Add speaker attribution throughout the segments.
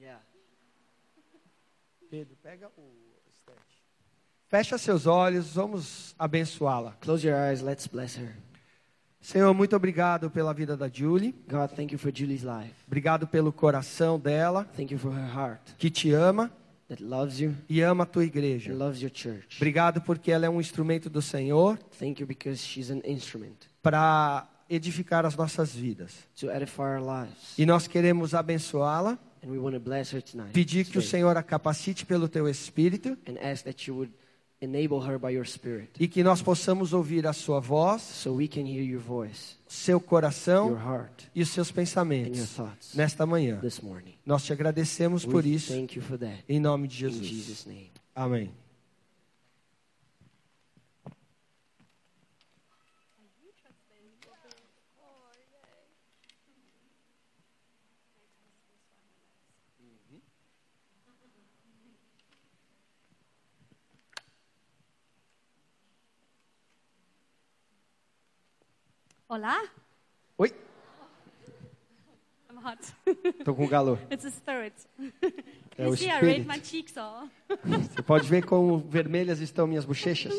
Speaker 1: Yeah.
Speaker 2: Pedro, pega o estante. Fecha seus olhos, vamos abençoá-la.
Speaker 1: Close your eyes. Let's bless her.
Speaker 2: Senhor, muito obrigado pela vida da Julie.
Speaker 1: God, thank you for Julie's life.
Speaker 2: Obrigado pelo coração dela,
Speaker 1: Thank you for her heart
Speaker 2: que te ama
Speaker 1: that loves you
Speaker 2: e ama a tua igreja.
Speaker 1: loves your church.
Speaker 2: Obrigado porque ela é um instrumento do Senhor
Speaker 1: Thank you because she's an instrument
Speaker 2: para edificar as nossas vidas.
Speaker 1: to edify our lives.
Speaker 2: E nós queremos abençoá-la,
Speaker 1: And we want to bless her tonight.
Speaker 2: pedir que o Senhor a capacite pelo teu espírito
Speaker 1: and ask that you would enable her by your spirit
Speaker 2: e que nós possamos ouvir a sua voz,
Speaker 1: so we can hear your voice,
Speaker 2: seu
Speaker 1: your
Speaker 2: coração
Speaker 1: heart,
Speaker 2: e os seus
Speaker 1: and your
Speaker 2: pensamentos
Speaker 1: thoughts
Speaker 2: nesta manhã.
Speaker 1: this morning.
Speaker 2: Nós te agradecemos por
Speaker 1: We
Speaker 2: isso,
Speaker 1: thank you for that.
Speaker 2: em nome de Jesus. Amém.
Speaker 3: Hola.
Speaker 2: Oi,
Speaker 3: I'm hot.
Speaker 2: tô com calor.
Speaker 3: it's a spirit.
Speaker 2: É o
Speaker 3: see
Speaker 2: espírito.
Speaker 3: my cheeks are?
Speaker 2: Você pode ver como vermelhas estão minhas bochechas?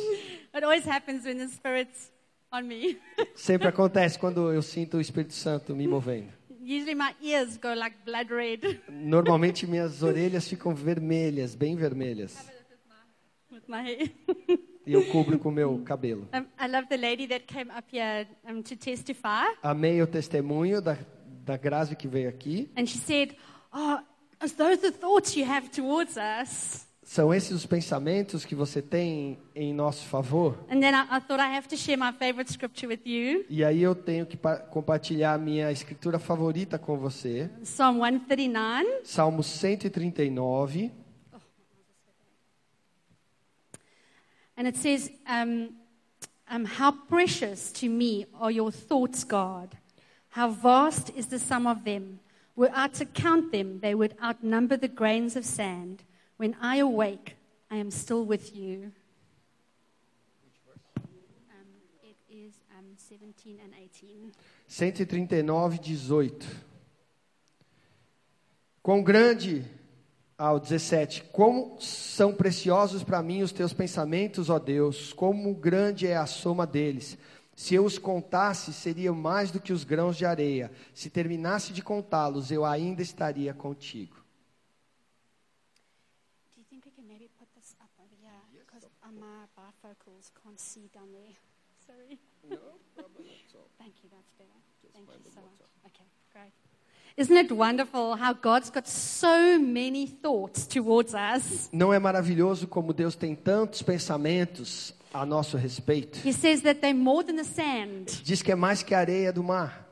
Speaker 3: It always happens when the spirit's on me.
Speaker 2: Sempre acontece quando eu sinto o Espírito Santo me movendo.
Speaker 3: Usually my ears go like blood red
Speaker 2: Normalmente minhas orelhas ficam vermelhas, bem vermelhas.
Speaker 3: with my hair.
Speaker 2: E eu cubro com o meu cabelo.
Speaker 3: Um, I love the lady that came up here um, to testify.
Speaker 2: Amei o testemunho da, da Grazi que veio aqui.
Speaker 3: And she said, Oh, is those the thoughts you have towards us?
Speaker 2: São esses os pensamentos que você tem em nosso favor?
Speaker 3: And then I, I thought I have to share my favorite scripture with you
Speaker 2: E aí eu tenho que pa- compartilhar a minha escritura favorita com você.
Speaker 3: Psalm 139.
Speaker 2: Salmo 139.
Speaker 3: And it says, um, um, How precious to me are your thoughts, God. How vast is the sum of them. Were I to count them, they would outnumber the grains of sand. When I awake, I am still with you. Um, it is um, 17 and 18.
Speaker 2: 139, 18. Quão grande, ao 17, como são preciosos para mim os teus pensamentos, ó Deus, como grande é a soma deles. Se eu os contasse, seriam mais do que os grãos de areia. Se terminasse de contá-los, eu ainda estaria contigo.
Speaker 3: Can see down there. Sorry. Thank you, that's better. Thank you so much. Okay, great. Isn't it wonderful how God's got so many thoughts towards us?
Speaker 2: Não é maravilhoso como Deus tem tantos pensamentos a nosso respeito?
Speaker 3: He says that they're more than the sand.
Speaker 2: Diz que é mais que a areia do mar.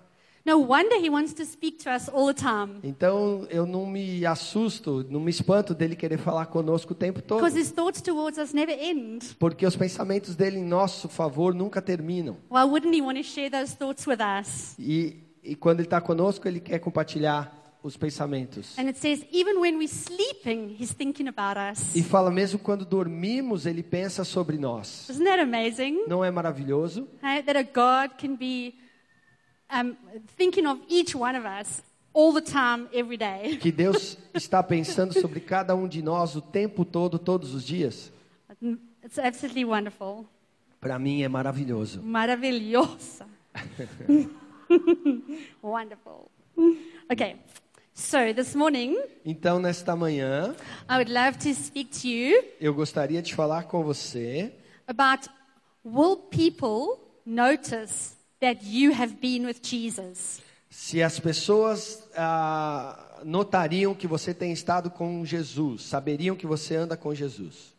Speaker 3: No wonder He wants to speak to us all the time.
Speaker 2: Então eu não me assusto, não me espanto dele querer falar conosco o tempo todo.
Speaker 3: Because His thoughts towards us never end.
Speaker 2: Porque os pensamentos dele em nosso favor nunca terminam.
Speaker 3: Why wouldn't He want to share those thoughts with us?
Speaker 2: E, e quando ele está conosco, ele quer compartilhar os pensamentos.
Speaker 3: And it says, even when we're sleeping, He's thinking about us.
Speaker 2: E fala mesmo quando dormimos, ele pensa sobre nós.
Speaker 3: Isn't that amazing?
Speaker 2: Não é maravilhoso?
Speaker 3: Hey, that a God can be um, thinking of each one of us all the time, every day.
Speaker 2: Que Deus está pensando sobre cada um de nós o tempo todo, todos os dias?
Speaker 3: It's absolutely wonderful.
Speaker 2: Para mim é maravilhoso.
Speaker 3: Maravilhosa. Wonderful. Okay, so this morning
Speaker 2: Então, nesta manhã,
Speaker 3: I would love to speak to you
Speaker 2: eu gostaria de falar com você
Speaker 3: about will people notice that you have been with Jesus?
Speaker 2: se as pessoas ah, notariam que você tem estado com Jesus, saberiam que você anda com Jesus.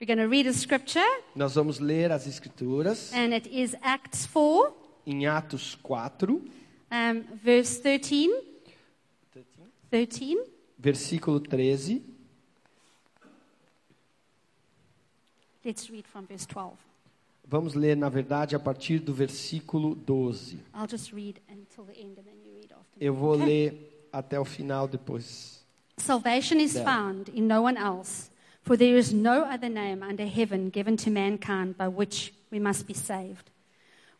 Speaker 3: We're going to read a scripture,
Speaker 2: Nós vamos ler as Escrituras
Speaker 3: and it is Acts 4,
Speaker 2: em Atos 4,
Speaker 3: um, verse 13. 13.
Speaker 2: versículo 13.
Speaker 3: Let's read from verse 12.
Speaker 2: Vamos ler, na verdade, a partir do versículo 12.
Speaker 3: I'll just read until the end and then you read after. me.
Speaker 2: Eu vou
Speaker 3: Okay?
Speaker 2: ler até o final depois.
Speaker 3: Salvation is
Speaker 2: Yeah.
Speaker 3: found in no one else, for there is no other name under heaven given to mankind by which we must be saved.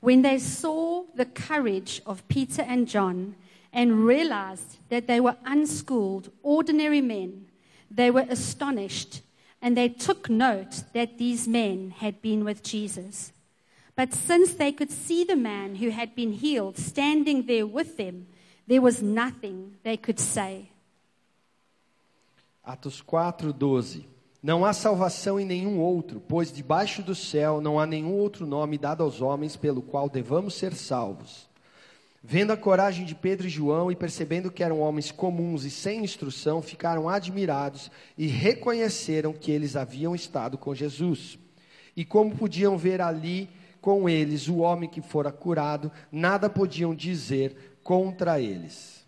Speaker 3: When they saw the courage of Peter and John and realized that they were unschooled, ordinary men, they were astonished, and they took note that these men had been with Jesus. But since they could see the man who had been healed standing there with them, there was nothing they could say.
Speaker 2: Atos 4, 12. Não há salvação em nenhum outro, pois debaixo do céu não há nenhum outro nome dado aos homens pelo qual devamos ser salvos. Vendo a coragem de Pedro e João e percebendo que eram homens comuns e sem instrução, ficaram admirados e reconheceram que eles haviam estado com Jesus. E como podiam ver ali com eles o homem que fora curado, nada podiam dizer contra eles.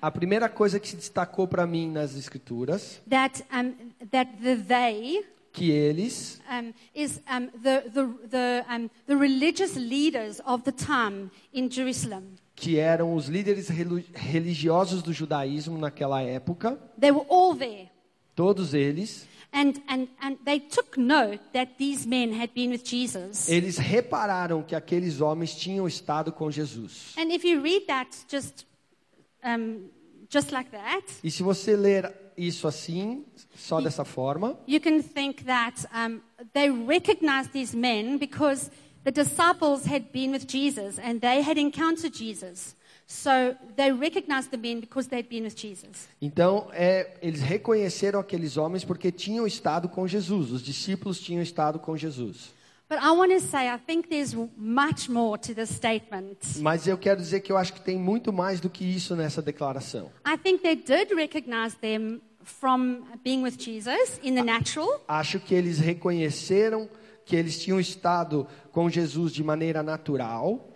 Speaker 2: A primeira coisa que se destacou para mim nas escrituras,
Speaker 3: that um, that the they
Speaker 2: que eles
Speaker 3: um, is um, the the the, um, the religious leaders of the time in Jerusalem.
Speaker 2: que eram os líderes religiosos do judaísmo naquela época,
Speaker 3: They were all there.
Speaker 2: todos eles,
Speaker 3: And, and, and they took note that these men had been with Jesus.
Speaker 2: eles repararam que aqueles homens tinham estado com Jesus.
Speaker 3: And if you read that just, um, just like that,
Speaker 2: E se você ler isso assim, só dessa forma,
Speaker 3: you can think that um, they recognized these men because the disciples had been with Jesus and they had encountered Jesus. So they recognized the men because they'd been with Jesus.
Speaker 2: então é, eles reconheceram aqueles homens porque tinham estado com Jesus, os discípulos tinham estado com Jesus.
Speaker 3: But I want to say, I think there's much more to this statement.
Speaker 2: Mas eu quero dizer que eu acho que tem muito mais do que isso nessa declaração.
Speaker 3: I think they did recognize them from being with Jesus in the natural,
Speaker 2: Acho que eles reconheceram que eles tinham estado com Jesus de maneira natural.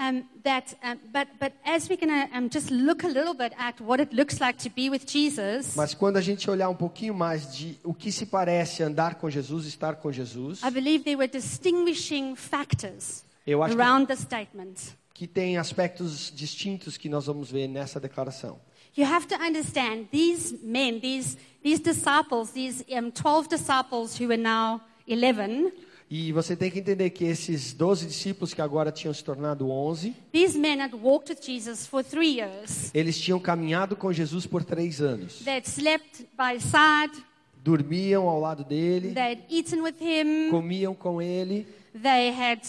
Speaker 3: Um, that, um, but, but as we're going to um, just look a little bit at what it looks like to be with Jesus,
Speaker 2: Mas quando a gente olhar um pouquinho mais de o que se parece andar com Jesus, estar com Jesus,
Speaker 3: I believe there were distinguishing factors
Speaker 2: eu acho que,
Speaker 3: around the statement.
Speaker 2: que tem aspectos distintos que nós vamos ver nessa declaração.
Speaker 3: You have to understand these men, these, these disciples, these um, 12 disciples who are now 11,
Speaker 2: E você tem que entender que esses 12 discípulos que agora tinham se tornado 11,
Speaker 3: these men had walked with Jesus for three years.
Speaker 2: eles tinham caminhado com Jesus por três anos.
Speaker 3: Slept by his side,
Speaker 2: Dormiam ao lado dele,
Speaker 3: eaten with him,
Speaker 2: comiam com ele,
Speaker 3: they had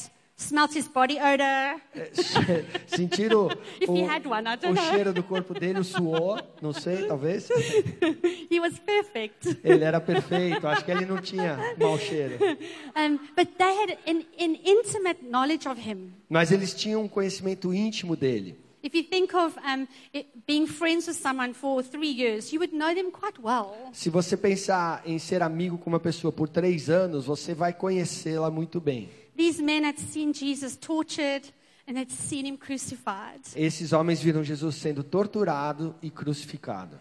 Speaker 3: smelt his body odor.
Speaker 2: sentiram
Speaker 3: If
Speaker 2: o,
Speaker 3: he had one, I
Speaker 2: o cheiro do corpo dele, o suor, não sei, talvez.
Speaker 3: He was perfect.
Speaker 2: Ele era perfeito, acho que ele não tinha mau cheiro.
Speaker 3: Um, but they had an, an intimate knowledge of him.
Speaker 2: Mas eles tinham um conhecimento íntimo dele.
Speaker 3: If you think of um, it, being friends with someone for three years, you would know them quite well.
Speaker 2: Se você pensar em ser amigo com uma pessoa por três anos, você vai conhecê-la muito bem.
Speaker 3: These men had seen Jesus tortured and had seen him crucified.
Speaker 2: Esses homens viram Jesus sendo torturado e crucificado.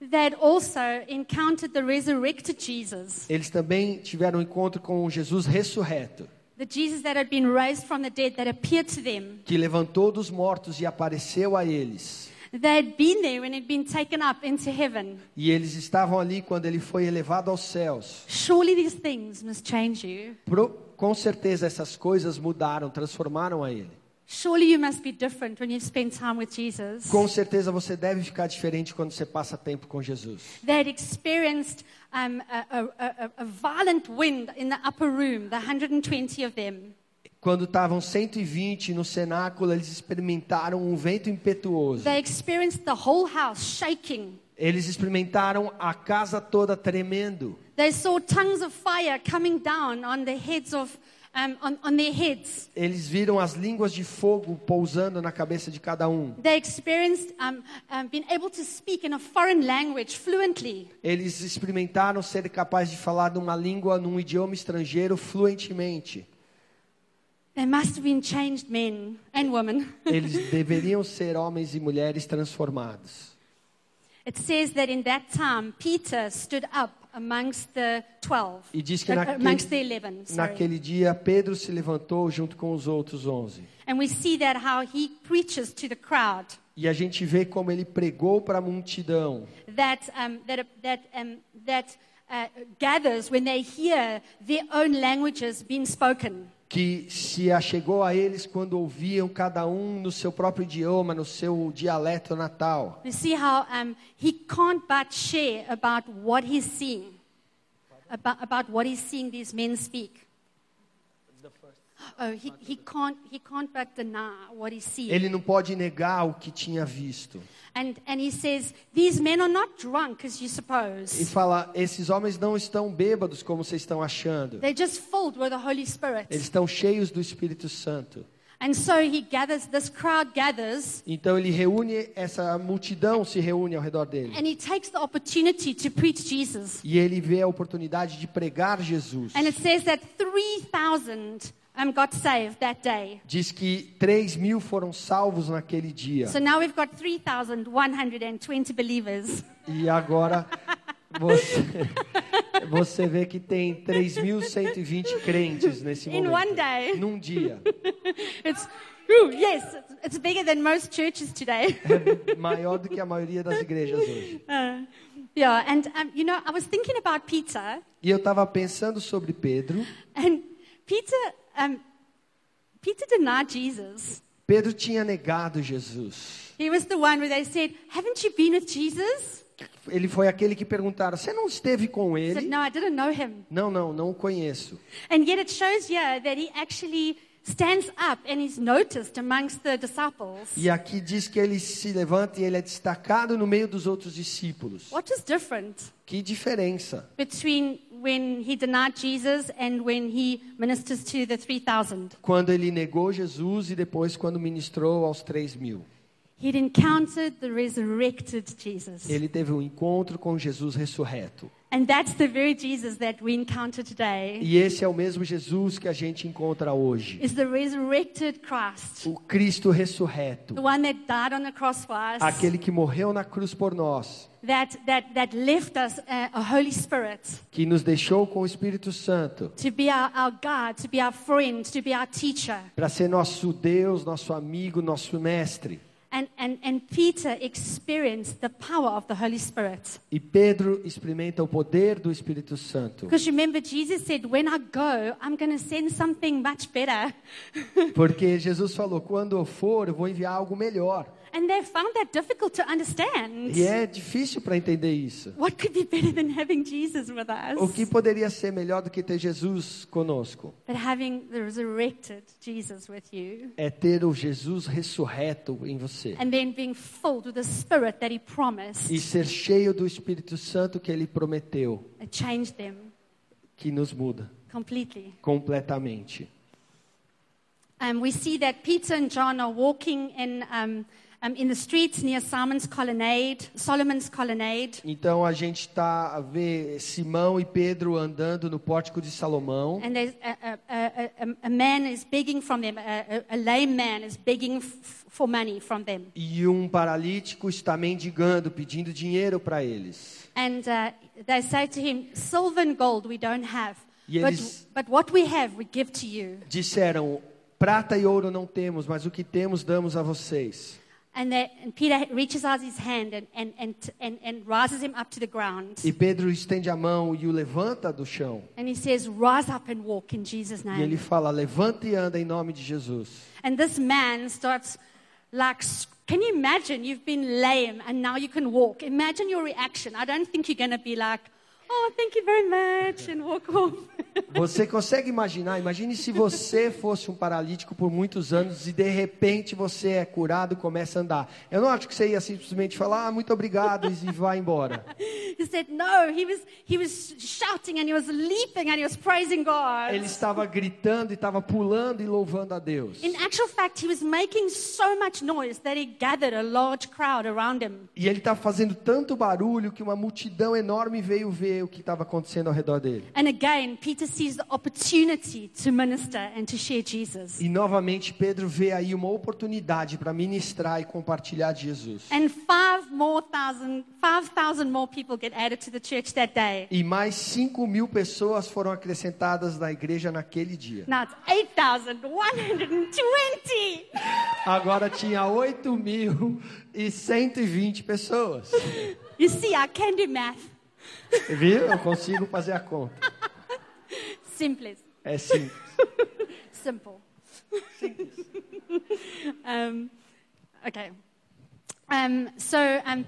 Speaker 3: They had also encountered the resurrected Jesus,
Speaker 2: Eles também tiveram um encontro com Jesus ressurreto,
Speaker 3: the Jesus that had been raised from the dead that appeared to them.
Speaker 2: que levantou dos mortos e apareceu a eles.
Speaker 3: They had been there and had been taken up into heaven.
Speaker 2: E eles estavam ali quando ele foi elevado aos céus.
Speaker 3: Surely these things must change you.
Speaker 2: Pro- com certeza essas coisas mudaram, transformaram a ele.
Speaker 3: Surely you must be different when you've spent time with Jesus.
Speaker 2: Com certeza você deve ficar diferente quando você passa tempo com Jesus.
Speaker 3: They had experienced um, a, a, a, a violent wind in the upper room, the 120 of them.
Speaker 2: Quando estavam 120 no cenáculo, eles experimentaram um vento impetuoso. Eles experimentaram a casa toda tremendo.
Speaker 3: They saw tongues of fire coming down on the heads of, on, on their heads.
Speaker 2: Eles viram as línguas de fogo pousando na cabeça de cada um.
Speaker 3: They experienced being able to speak in a foreign language fluently.
Speaker 2: Eles experimentaram ser capazes de falar numa língua, num idioma estrangeiro fluentemente.
Speaker 3: They must have been changed men and women.
Speaker 2: Eles deveriam ser homens e mulheres transformados.
Speaker 3: It says that in that time, Peter stood up amongst the 12,
Speaker 2: E diz que
Speaker 3: uh,
Speaker 2: naquele,
Speaker 3: amongst the 11. Sorry.
Speaker 2: naquele dia Pedro se levantou junto com os outros onze.
Speaker 3: And we see that how he preaches to the crowd
Speaker 2: E a gente vê como ele pregou para a multidão.
Speaker 3: that, um, that, that, um, that uh, gathers when they hear their own languages being spoken.
Speaker 2: Que se achegou a eles quando ouviam cada um no seu próprio idioma, no seu dialeto natal.
Speaker 3: You see how um, he can't but share about what he's seeing, about, about what he's seeing these men speak. He, he, can't, he can't but deny what he's seeing.
Speaker 2: Ele não pode negar o que tinha visto.
Speaker 3: And, and he says, These men are not drunk as you
Speaker 2: E
Speaker 3: suppose.
Speaker 2: fala: esses homens não estão bêbados como vocês estão achando.
Speaker 3: They're just filled with the Holy Spirit.
Speaker 2: Eles estão cheios do Espírito Santo.
Speaker 3: And so he gathers, this crowd gathers,
Speaker 2: Então ele reúne essa multidão se reúne ao redor dele.
Speaker 3: and he takes the opportunity to preach Jesus.
Speaker 2: E ele vê a oportunidade de pregar Jesus.
Speaker 3: And it says that 3,000 um, got saved that day.
Speaker 2: Diz que 3 mil foram salvos naquele dia.
Speaker 3: So now we've got 3,120 believers.
Speaker 2: E agora você, você vê que tem 3.120 crentes nesse
Speaker 3: In
Speaker 2: momento.
Speaker 3: one day.
Speaker 2: Num dia.
Speaker 3: It's, ooh, yes, it's bigger than most churches today.
Speaker 2: É maior do que a maioria das igrejas hoje.
Speaker 3: Uh, yeah, and um, you know, I was thinking about Peter,
Speaker 2: E eu estava pensando sobre Pedro.
Speaker 3: and Peter, um, Peter denied Jesus.
Speaker 2: Pedro tinha negado Jesus.
Speaker 3: He was the one where they said, Haven't you been with Jesus?
Speaker 2: Ele foi aquele que perguntaram: Você não esteve com
Speaker 3: He said,
Speaker 2: ele?
Speaker 3: No, I didn't know him.
Speaker 2: Não, não, não o conheço.
Speaker 3: And yet it shows that he actually stands up and is noticed amongst the disciples.
Speaker 2: E aqui diz que ele se levanta e ele é destacado no meio dos outros discípulos.
Speaker 3: What is different
Speaker 2: Que diferença
Speaker 3: between when he denied Jesus and when he ministers to the 3,000?
Speaker 2: quando ele negou Jesus e depois quando ministrou aos 3 mil.
Speaker 3: He'd encountered the resurrected Jesus.
Speaker 2: Ele teve um encontro com Jesus ressurreto.
Speaker 3: And that's the very Jesus that we encounter today.
Speaker 2: E esse é o mesmo Jesus que a gente encontra hoje.
Speaker 3: Is the resurrected Christ,
Speaker 2: O Cristo ressurreto.
Speaker 3: the one that died on the cross for us,
Speaker 2: Aquele que morreu na cruz por nós.
Speaker 3: that, that, that left us a, a Holy Spirit
Speaker 2: Que nos deixou com o Espírito Santo.
Speaker 3: to be our, our guide, to be our friend, to be our teacher.
Speaker 2: Para ser nosso Deus, nosso amigo, nosso mestre.
Speaker 3: And, and, and Peter experienced the power of the Holy Spirit.
Speaker 2: E Pedro experimenta o poder do Espírito Santo.
Speaker 3: Because remember, Jesus said, When I go, I'm going to send something much better.
Speaker 2: Porque Jesus falou: quando eu for, eu vou enviar algo melhor.
Speaker 3: And they found that difficult to understand.
Speaker 2: E é difícil para entender isso.
Speaker 3: What could be better than having Jesus with us?
Speaker 2: O que poderia ser melhor do que ter Jesus conosco?
Speaker 3: But having the resurrected Jesus with you.
Speaker 2: É ter o Jesus ressurreto em você.
Speaker 3: And then being filled with the Spirit that He promised.
Speaker 2: E ser cheio do Espírito Santo que ele prometeu,
Speaker 3: It changed them
Speaker 2: que nos muda
Speaker 3: completely.
Speaker 2: completamente.
Speaker 3: Um, we see that Peter and John are walking in, um, in the streets near Simon's colonnade, Solomon's colonnade.
Speaker 2: Então a gente está a ver Simão e Pedro andando no pórtico de Salomão.
Speaker 3: And there's a, a, a, a, man is begging from them, a, a, lame man is begging for money from them.
Speaker 2: E um paralítico está mendigando, pedindo dinheiro para eles.
Speaker 3: And uh, they say to him, Silver and gold we don't have,
Speaker 2: E
Speaker 3: but,
Speaker 2: eles-
Speaker 3: but what we have we give to you.
Speaker 2: Disseram: Prata e ouro não temos, mas o que temos damos a vocês.
Speaker 3: And, they, and Peter reaches out his hand and, and, and, and, and rises him up to the ground.
Speaker 2: E Pedro estende a mão e o levanta do chão.
Speaker 3: And he says, Rise up and walk in Jesus' name."
Speaker 2: E ele fala: Levanta e anda em nome de Jesus.
Speaker 3: And this man starts like, can you imagine you've been lame and now you can walk? Imagine your reaction. I don't think you're going to be like, oh, thank you very much, and walk off.
Speaker 2: Você consegue imaginar? Imagine se você fosse um paralítico por muitos anos e de repente você é curado e começa a andar. Eu não acho que você ia simplesmente falar ah, muito obrigado e vai embora.
Speaker 3: he said, no, he was, he was shouting and he was leaping and he was praising God.
Speaker 2: Ele estava gritando e estava pulando e louvando a Deus.
Speaker 3: In actual fact, he was making so much noise that he gathered a large crowd around him.
Speaker 2: E ele estava fazendo tanto barulho que uma multidão enorme veio ver o que estava acontecendo ao redor dele.
Speaker 3: And again, Peter sees the opportunity to minister and to share Jesus.
Speaker 2: E novamente Pedro vê aí uma oportunidade para ministrar e compartilhar Jesus.
Speaker 3: And five more thousand, five thousand more people get added to the church that day.
Speaker 2: E mais 5 mil pessoas foram acrescentadas na igreja naquele dia.
Speaker 3: Now it's 8,120.
Speaker 2: Agora tinha 8.120 pessoas.
Speaker 3: You see, I can do math.
Speaker 2: Viu? Eu consigo fazer a conta.
Speaker 3: Simples.
Speaker 2: É simples.
Speaker 3: simple. um, okay. Um, so um,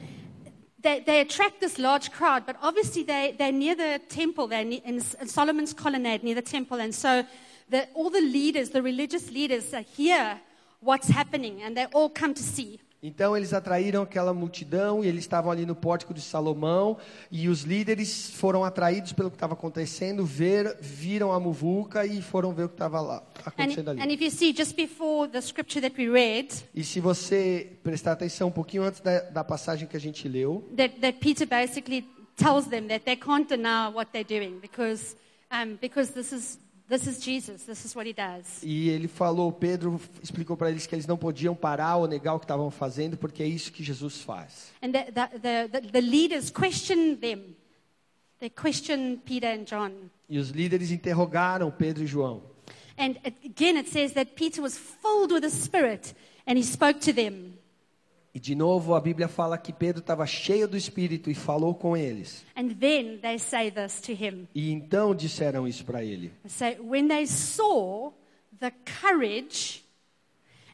Speaker 3: they, they attract this large crowd, but obviously they, they're near the temple, they're in, in Solomon's colonnade near the temple. And so the, all the leaders, the religious leaders, hear what's happening and they all come to see.
Speaker 2: Então eles atraíram aquela multidão e eles estavam ali no pórtico de Salomão e os líderes foram atraídos pelo que estava acontecendo, ver, viram a muvuca e foram ver o que estava lá
Speaker 3: And,
Speaker 2: acontecendo ali.
Speaker 3: and if you see, just before the scripture that we read,
Speaker 2: E se você prestar atenção um pouquinho antes da, da passagem que a gente leu,
Speaker 3: that, that Peter basically tells them that they can't deny what they're doing because, um, because this, is, this is Jesus, this is what he does.
Speaker 2: e ele falou, Pedro explicou para eles que eles não podiam parar ou negar o que estavam fazendo, porque é isso que Jesus faz.
Speaker 3: And the, the, the, the, the leaders question them. They question Peter and John.
Speaker 2: E os líderes interrogaram Pedro e João.
Speaker 3: And again, it says that Peter was filled with the Spirit and he spoke to them.
Speaker 2: E de novo a Bíblia fala que Pedro estava cheio do Espírito e falou com eles.
Speaker 3: And then they say this to him.
Speaker 2: E então disseram isso para ele.
Speaker 3: Say, when they saw the courage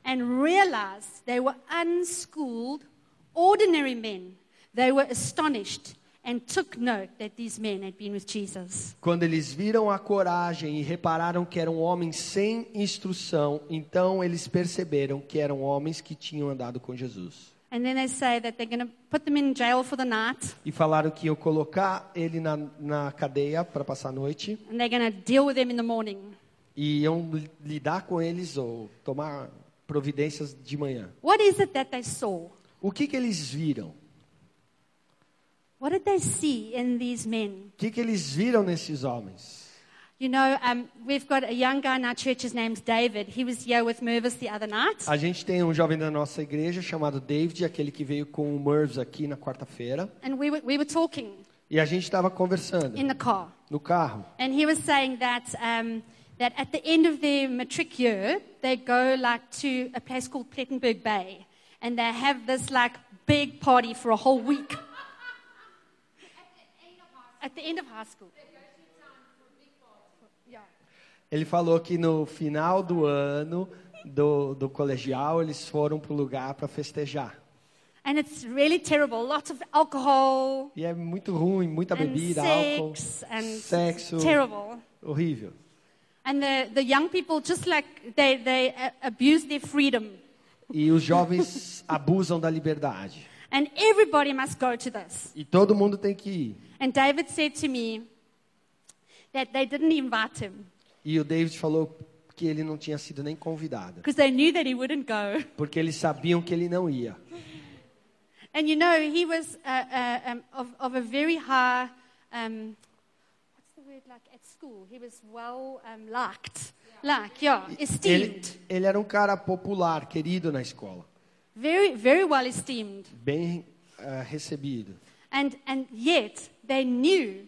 Speaker 3: and realized they were unschooled, ordinary men, they were astonished and took note that these men had been with Jesus.
Speaker 2: Quando eles viram a coragem e repararam que eram homens sem instrução, então eles perceberam que eram homens que tinham andado com Jesus.
Speaker 3: And then they say that they're going to put them in jail for the night
Speaker 2: E falaram que iam colocar ele na, na cadeia para passar a noite
Speaker 3: and they're going to deal with them in the morning.
Speaker 2: e iam li- lidar com eles ou tomar providências de manhã.
Speaker 3: What is it that they saw?
Speaker 2: O que, que eles viram?
Speaker 3: What did they see in these men?
Speaker 2: O que, que eles viram nesses homens?
Speaker 3: You know, um, we've got a young guy in our church, his name's David. He was here with Mervis the other night.
Speaker 2: A gente tem um jovem da nossa igreja chamado David, aquele que veio com o Mervs aqui na quarta-feira.
Speaker 3: And we were, we were talking
Speaker 2: E a gente estava conversando
Speaker 3: in the car.
Speaker 2: no carro.
Speaker 3: And he was saying that, um, that at the end of their matric year, they go like to a place called Plettenberg Bay. And they have this like big party for a whole week. At the end of high school.
Speaker 2: Ele falou que no final do ano do, do colegial eles foram para o lugar para festejar.
Speaker 3: And it's really terrible. Lots of alcohol
Speaker 2: E é muito ruim, muita bebida, álcool, sexo,
Speaker 3: terrible.
Speaker 2: horrível.
Speaker 3: And the, the young people just like they, they abuse their freedom.
Speaker 2: E os jovens abusam da liberdade.
Speaker 3: And everybody must go to this.
Speaker 2: E todo mundo tem que ir.
Speaker 3: And David said to me that they didn't invite him
Speaker 2: E o David falou que ele não tinha sido nem convidado,
Speaker 3: because they knew that he wouldn't go.
Speaker 2: porque eles sabiam que ele não ia.
Speaker 3: And you know, he was uh, uh, um, of, of a very high, um, what's the word like at school? He was well um, liked. Like, yeah,
Speaker 2: Ele,
Speaker 3: esteemed.
Speaker 2: ele era um cara popular, querido na escola,
Speaker 3: Very, very well esteemed.
Speaker 2: bem eh, recebido.
Speaker 3: And, and yet, they knew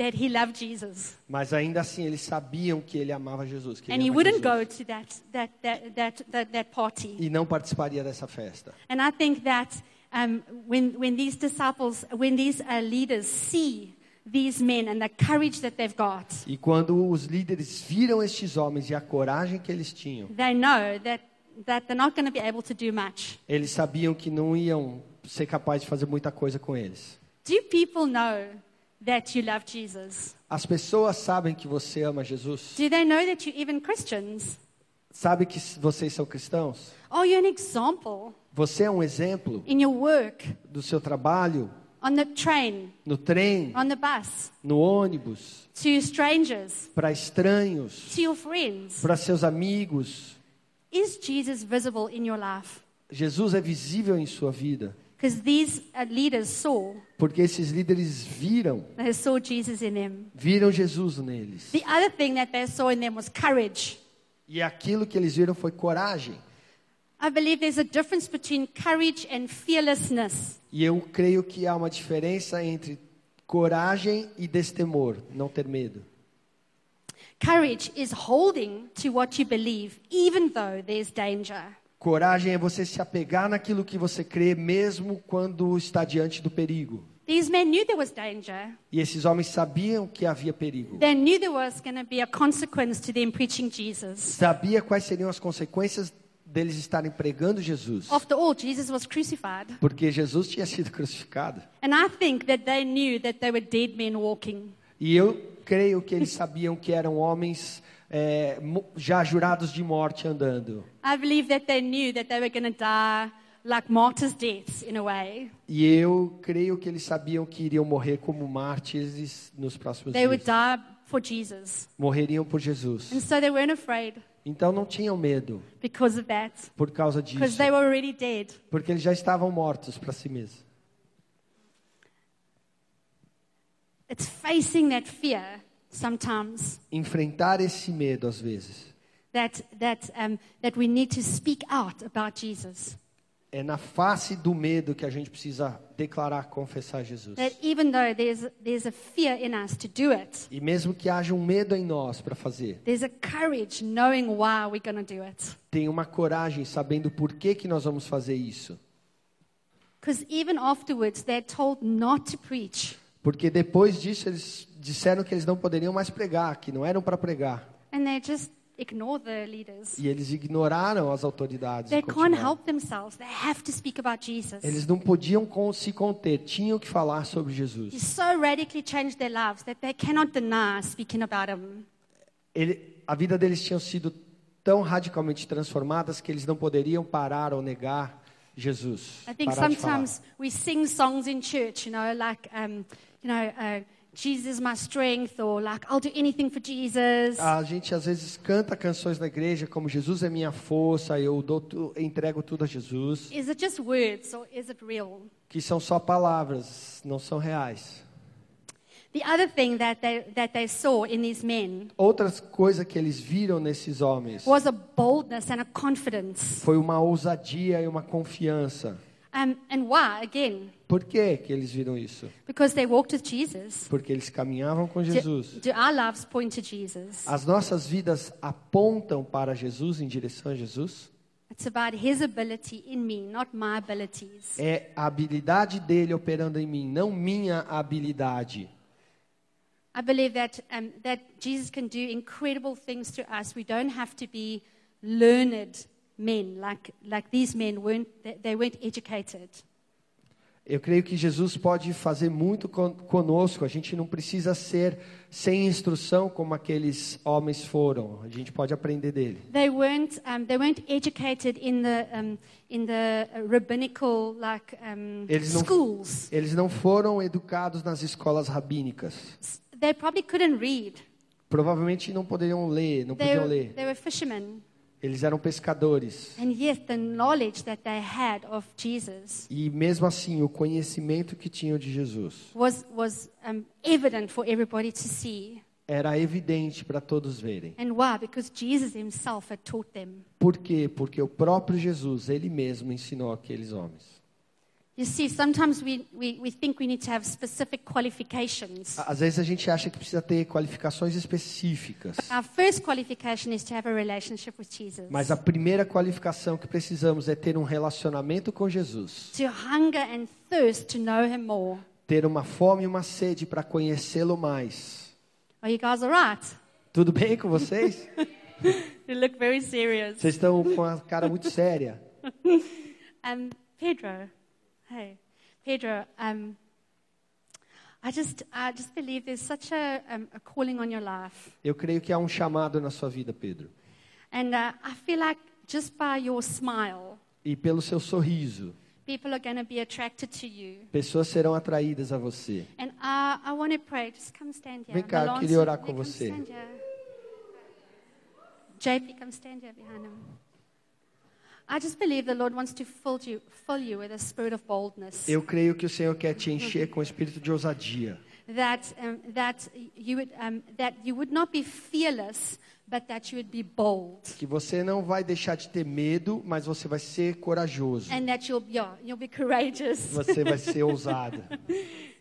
Speaker 3: that he loved Jesus.
Speaker 2: Mas ainda assim eles sabiam que ele amava Jesus. Que
Speaker 3: And
Speaker 2: ele
Speaker 3: he wouldn't
Speaker 2: Jesus.
Speaker 3: go to that, that, that, that, that, that party.
Speaker 2: E não participaria dessa festa.
Speaker 3: And I think that um, when, when these disciples, when these uh, leaders see these men and the courage that they've got,
Speaker 2: E quando os líderes viram estes homens e a coragem que eles tinham,
Speaker 3: they know that, that they're not going to be able to do much.
Speaker 2: eles sabiam que não iam ser capazes de fazer muita coisa com eles.
Speaker 3: Do people know that you love Jesus?
Speaker 2: As pessoas sabem que você ama Jesus?
Speaker 3: Do they know that you're even Christians?
Speaker 2: Sabe que vocês são cristãos?
Speaker 3: Are you an example
Speaker 2: Você é um exemplo
Speaker 3: in your work,
Speaker 2: do seu trabalho,
Speaker 3: on the train,
Speaker 2: no trem,
Speaker 3: on the bus,
Speaker 2: no ônibus,
Speaker 3: to strangers,
Speaker 2: para estranhos,
Speaker 3: to your friends?
Speaker 2: para seus amigos.
Speaker 3: Is Jesus visible in your life?
Speaker 2: Jesus é visível em sua vida,
Speaker 3: Because these leaders saw,
Speaker 2: porque esses líderes viram,
Speaker 3: they saw Jesus in them.
Speaker 2: viram Jesus neles.
Speaker 3: The other thing that they saw in them was courage.
Speaker 2: E aquilo que eles viram foi coragem.
Speaker 3: I believe there's a difference between courage and fearlessness.
Speaker 2: E eu creio que há uma diferença entre coragem e destemor, não ter medo.
Speaker 3: Courage is holding to what you believe, even though there's danger.
Speaker 2: Coragem é você se apegar naquilo que você crê, mesmo quando está diante do perigo.
Speaker 3: these men knew there was danger.
Speaker 2: E esses homens sabiam que havia perigo.
Speaker 3: They knew there was going to be a consequence to them preaching Jesus.
Speaker 2: Sabia quais seriam as consequências deles estarem pregando Jesus.
Speaker 3: After all, Jesus was crucified.
Speaker 2: Porque Jesus tinha sido crucificado.
Speaker 3: And I think that they knew that they were dead men walking.
Speaker 2: E eu creio que eles sabiam que eram homens é, já jurados de morte andando.
Speaker 3: I believe that they knew that they were going to die like martyrs' deaths in a way.
Speaker 2: E eu creio que eles sabiam que iriam morrer como mártires nos próximos
Speaker 3: They would
Speaker 2: dias.
Speaker 3: die for Jesus.
Speaker 2: Morreriam por Jesus.
Speaker 3: And so they weren't afraid
Speaker 2: Então não tinham medo
Speaker 3: because of that,
Speaker 2: por causa
Speaker 3: because
Speaker 2: disso.
Speaker 3: they were already dead.
Speaker 2: Porque eles já estavam mortos para si mesmos.
Speaker 3: It's facing that fear sometimes
Speaker 2: Enfrentar esse medo às vezes.
Speaker 3: that, that, um, that we need to speak out about Jesus.
Speaker 2: É na face do medo que a gente precisa declarar, confessar Jesus.
Speaker 3: That even though there's, there's a fear in us to do it,
Speaker 2: E mesmo que haja um medo em nós para fazer,
Speaker 3: there's a courage knowing why we're going to do it.
Speaker 2: tem uma coragem sabendo por que, que nós vamos fazer isso.
Speaker 3: Because even afterwards, they're told not to preach.
Speaker 2: Porque depois disso eles disseram que eles não poderiam mais pregar, que não eram para pregar.
Speaker 3: And they just ignore the leaders.
Speaker 2: E eles ignoraram as autoridades.
Speaker 3: They can't help themselves. They have to speak about Jesus.
Speaker 2: Eles não podiam se conter, tinham que falar sobre
Speaker 3: He
Speaker 2: Jesus.
Speaker 3: so radically changed their lives that they cannot deny speaking about him.
Speaker 2: Ele, a vida deles tinha sido tão radicalmente transformadas que eles não poderiam parar ou negar Jesus.
Speaker 3: I think sometimes we sing songs in church, you know, like, um, you know, uh, Jesus is my strength, or like, I'll do anything for Jesus.
Speaker 2: A gente às vezes canta canções na igreja como Jesus é minha força, eu dou tu, entrego tudo a Jesus,
Speaker 3: Is it just words or is it real?
Speaker 2: que são só palavras, não são reais.
Speaker 3: The other thing that they, that they saw in these men
Speaker 2: Outra coisa que eles viram nesses homens
Speaker 3: was a boldness and a confidence.
Speaker 2: foi uma ousadia e uma confiança.
Speaker 3: Um, and why? Again,
Speaker 2: Por que que eles viram isso?
Speaker 3: because they walked with Jesus.
Speaker 2: Porque eles caminhavam com
Speaker 3: Do,
Speaker 2: Jesus.
Speaker 3: do our lives point to Jesus?
Speaker 2: As nossas vidas apontam para Jesus, em direção a Jesus?
Speaker 3: It's about His ability in me, not my abilities.
Speaker 2: É a habilidade dele operando em mim, não minha habilidade.
Speaker 3: I believe that, um, that Jesus can do incredible things to us. We don't have to be learned men like, like these men weren't, they, weren't educated.
Speaker 2: Eu creio que Jesus pode fazer muito con- conosco. A gente não precisa ser sem instrução como aqueles homens foram. A gente pode aprender dele.
Speaker 3: They weren't, um, they weren't educated in the, um, in the uh, rabbinical like, um,
Speaker 2: Eles não-
Speaker 3: schools.
Speaker 2: Eles não foram educados nas escolas rabínicas.
Speaker 3: They probably couldn't read.
Speaker 2: Provavelmente não poderiam ler, não
Speaker 3: They,
Speaker 2: podiam ler.
Speaker 3: they were fishermen.
Speaker 2: Eles eram pescadores.
Speaker 3: And yet the knowledge that they had of Jesus
Speaker 2: E mesmo assim, o conhecimento que tinham de Jesus
Speaker 3: was, was um, evident for everybody to see.
Speaker 2: era evidente para todos verem.
Speaker 3: And why? Because Jesus himself had taught them.
Speaker 2: Por quê? Porque o próprio Jesus, ele mesmo ensinou aqueles homens.
Speaker 3: You see, sometimes we, we, we think we need to have specific qualifications.
Speaker 2: Às vezes a gente acha que precisa ter qualificações específicas.
Speaker 3: Our first qualification is to have a relationship with Jesus.
Speaker 2: Mas a primeira qualificação que precisamos é ter um relacionamento com Jesus.
Speaker 3: To hunger and thirst to know him more.
Speaker 2: Ter uma fome e uma sede para conhecê-lo mais.
Speaker 3: Are you guys all right?
Speaker 2: Tudo bem com vocês?
Speaker 3: You look very serious.
Speaker 2: Vocês estão com a cara muito séria.
Speaker 3: Um, Pedro, hey, Pedro, um, I just, I just believe there's such a, um, a calling on your life.
Speaker 2: Eu creio que há um chamado na sua vida, Pedro.
Speaker 3: And uh, I feel like just by your smile,
Speaker 2: E pelo seu sorriso,
Speaker 3: people are going to be attracted to you.
Speaker 2: pessoas serão atraídas a você.
Speaker 3: And I, I want to pray. Just come stand here.
Speaker 2: Vem cá, eu queria orar com
Speaker 3: come
Speaker 2: você.
Speaker 3: stand here. JP, come stand here behind him.
Speaker 2: Eu creio que o Senhor quer te encher com o espírito de ousadia.
Speaker 3: that um, that you would um, that you would not be fearless, but that you would be bold,
Speaker 2: Que você não vai deixar de ter medo, mas você vai ser corajoso.
Speaker 3: and that you'll yeah you'll be courageous.
Speaker 2: Você vai ser ousada.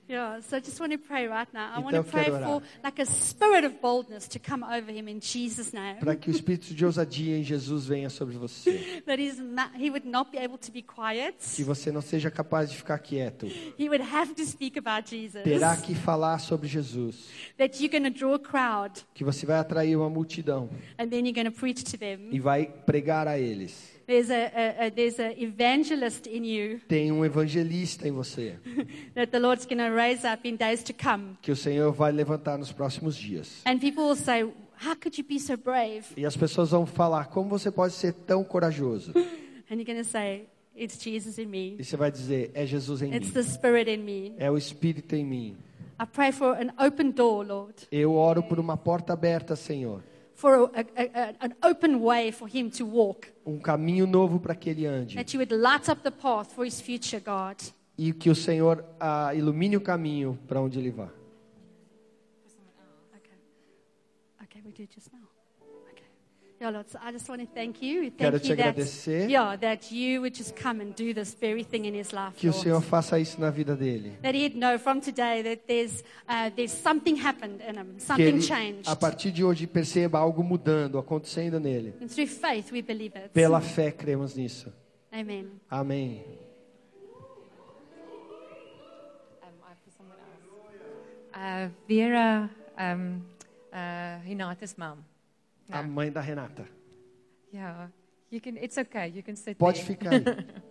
Speaker 3: Yeah, so I just want to pray right now. I
Speaker 2: Então
Speaker 3: want to pray for like a spirit of boldness to come over him in Jesus' name.
Speaker 2: Para que o espírito de ousadia em Jesus venha sobre você.
Speaker 3: That he's not, he would not be able to be quiet.
Speaker 2: Que você não seja capaz de ficar quieto.
Speaker 3: He would have to speak about Jesus.
Speaker 2: Terá que falar sobre Jesus.
Speaker 3: That you're going to draw a crowd
Speaker 2: Que você vai atrair uma multidão
Speaker 3: and then you're going to preach to them.
Speaker 2: e vai pregar a eles.
Speaker 3: There's a, a, a there's evangelist in you
Speaker 2: Tem um evangelista em você
Speaker 3: that the Lord's going to raise up in days to come.
Speaker 2: que o Senhor vai levantar nos próximos dias.
Speaker 3: And people will say, "How could you be so brave?"
Speaker 2: E as pessoas vão falar: como você pode ser tão corajoso?
Speaker 3: And you're going to say, "It's Jesus in me.
Speaker 2: E você vai dizer: é Jesus em
Speaker 3: It's
Speaker 2: mim.
Speaker 3: the Spirit in me."
Speaker 2: É o Espírito em mim.
Speaker 3: I pray for an open door, Lord.
Speaker 2: Eu oro por uma porta aberta, Senhor.
Speaker 3: For a, a, an open way for him to walk.
Speaker 2: Um caminho novo para que ele ande.
Speaker 3: That you would light up the path for his future, God.
Speaker 2: E que o Senhor ah, ilumine o caminho para onde ele vá.
Speaker 3: Okay. Okay, we do it just now. Okay. Yeah, Lord, so I just want to thank you. Thank
Speaker 2: Quero
Speaker 3: you
Speaker 2: te
Speaker 3: that,
Speaker 2: agradecer.
Speaker 3: yeah, that you would just come and do this very thing in his life,
Speaker 2: Que o
Speaker 3: Lord.
Speaker 2: Senhor faça isso na vida dele.
Speaker 3: That he'd know from today that there's, uh, there's something happened in him,
Speaker 2: Que
Speaker 3: something
Speaker 2: ele,
Speaker 3: changed.
Speaker 2: a partir de hoje, perceba algo mudando, acontecendo nele.
Speaker 3: And through faith, we believe it.
Speaker 2: Pela fé, cremos nisso.
Speaker 3: Amen.
Speaker 2: Amém.
Speaker 4: Um, else. Uh, Vera, um, uh, Renata's mom.
Speaker 2: A mãe da Renata.
Speaker 4: Yeah, you can. It's okay. You can sit
Speaker 2: Pode
Speaker 4: there.
Speaker 2: ficar aí.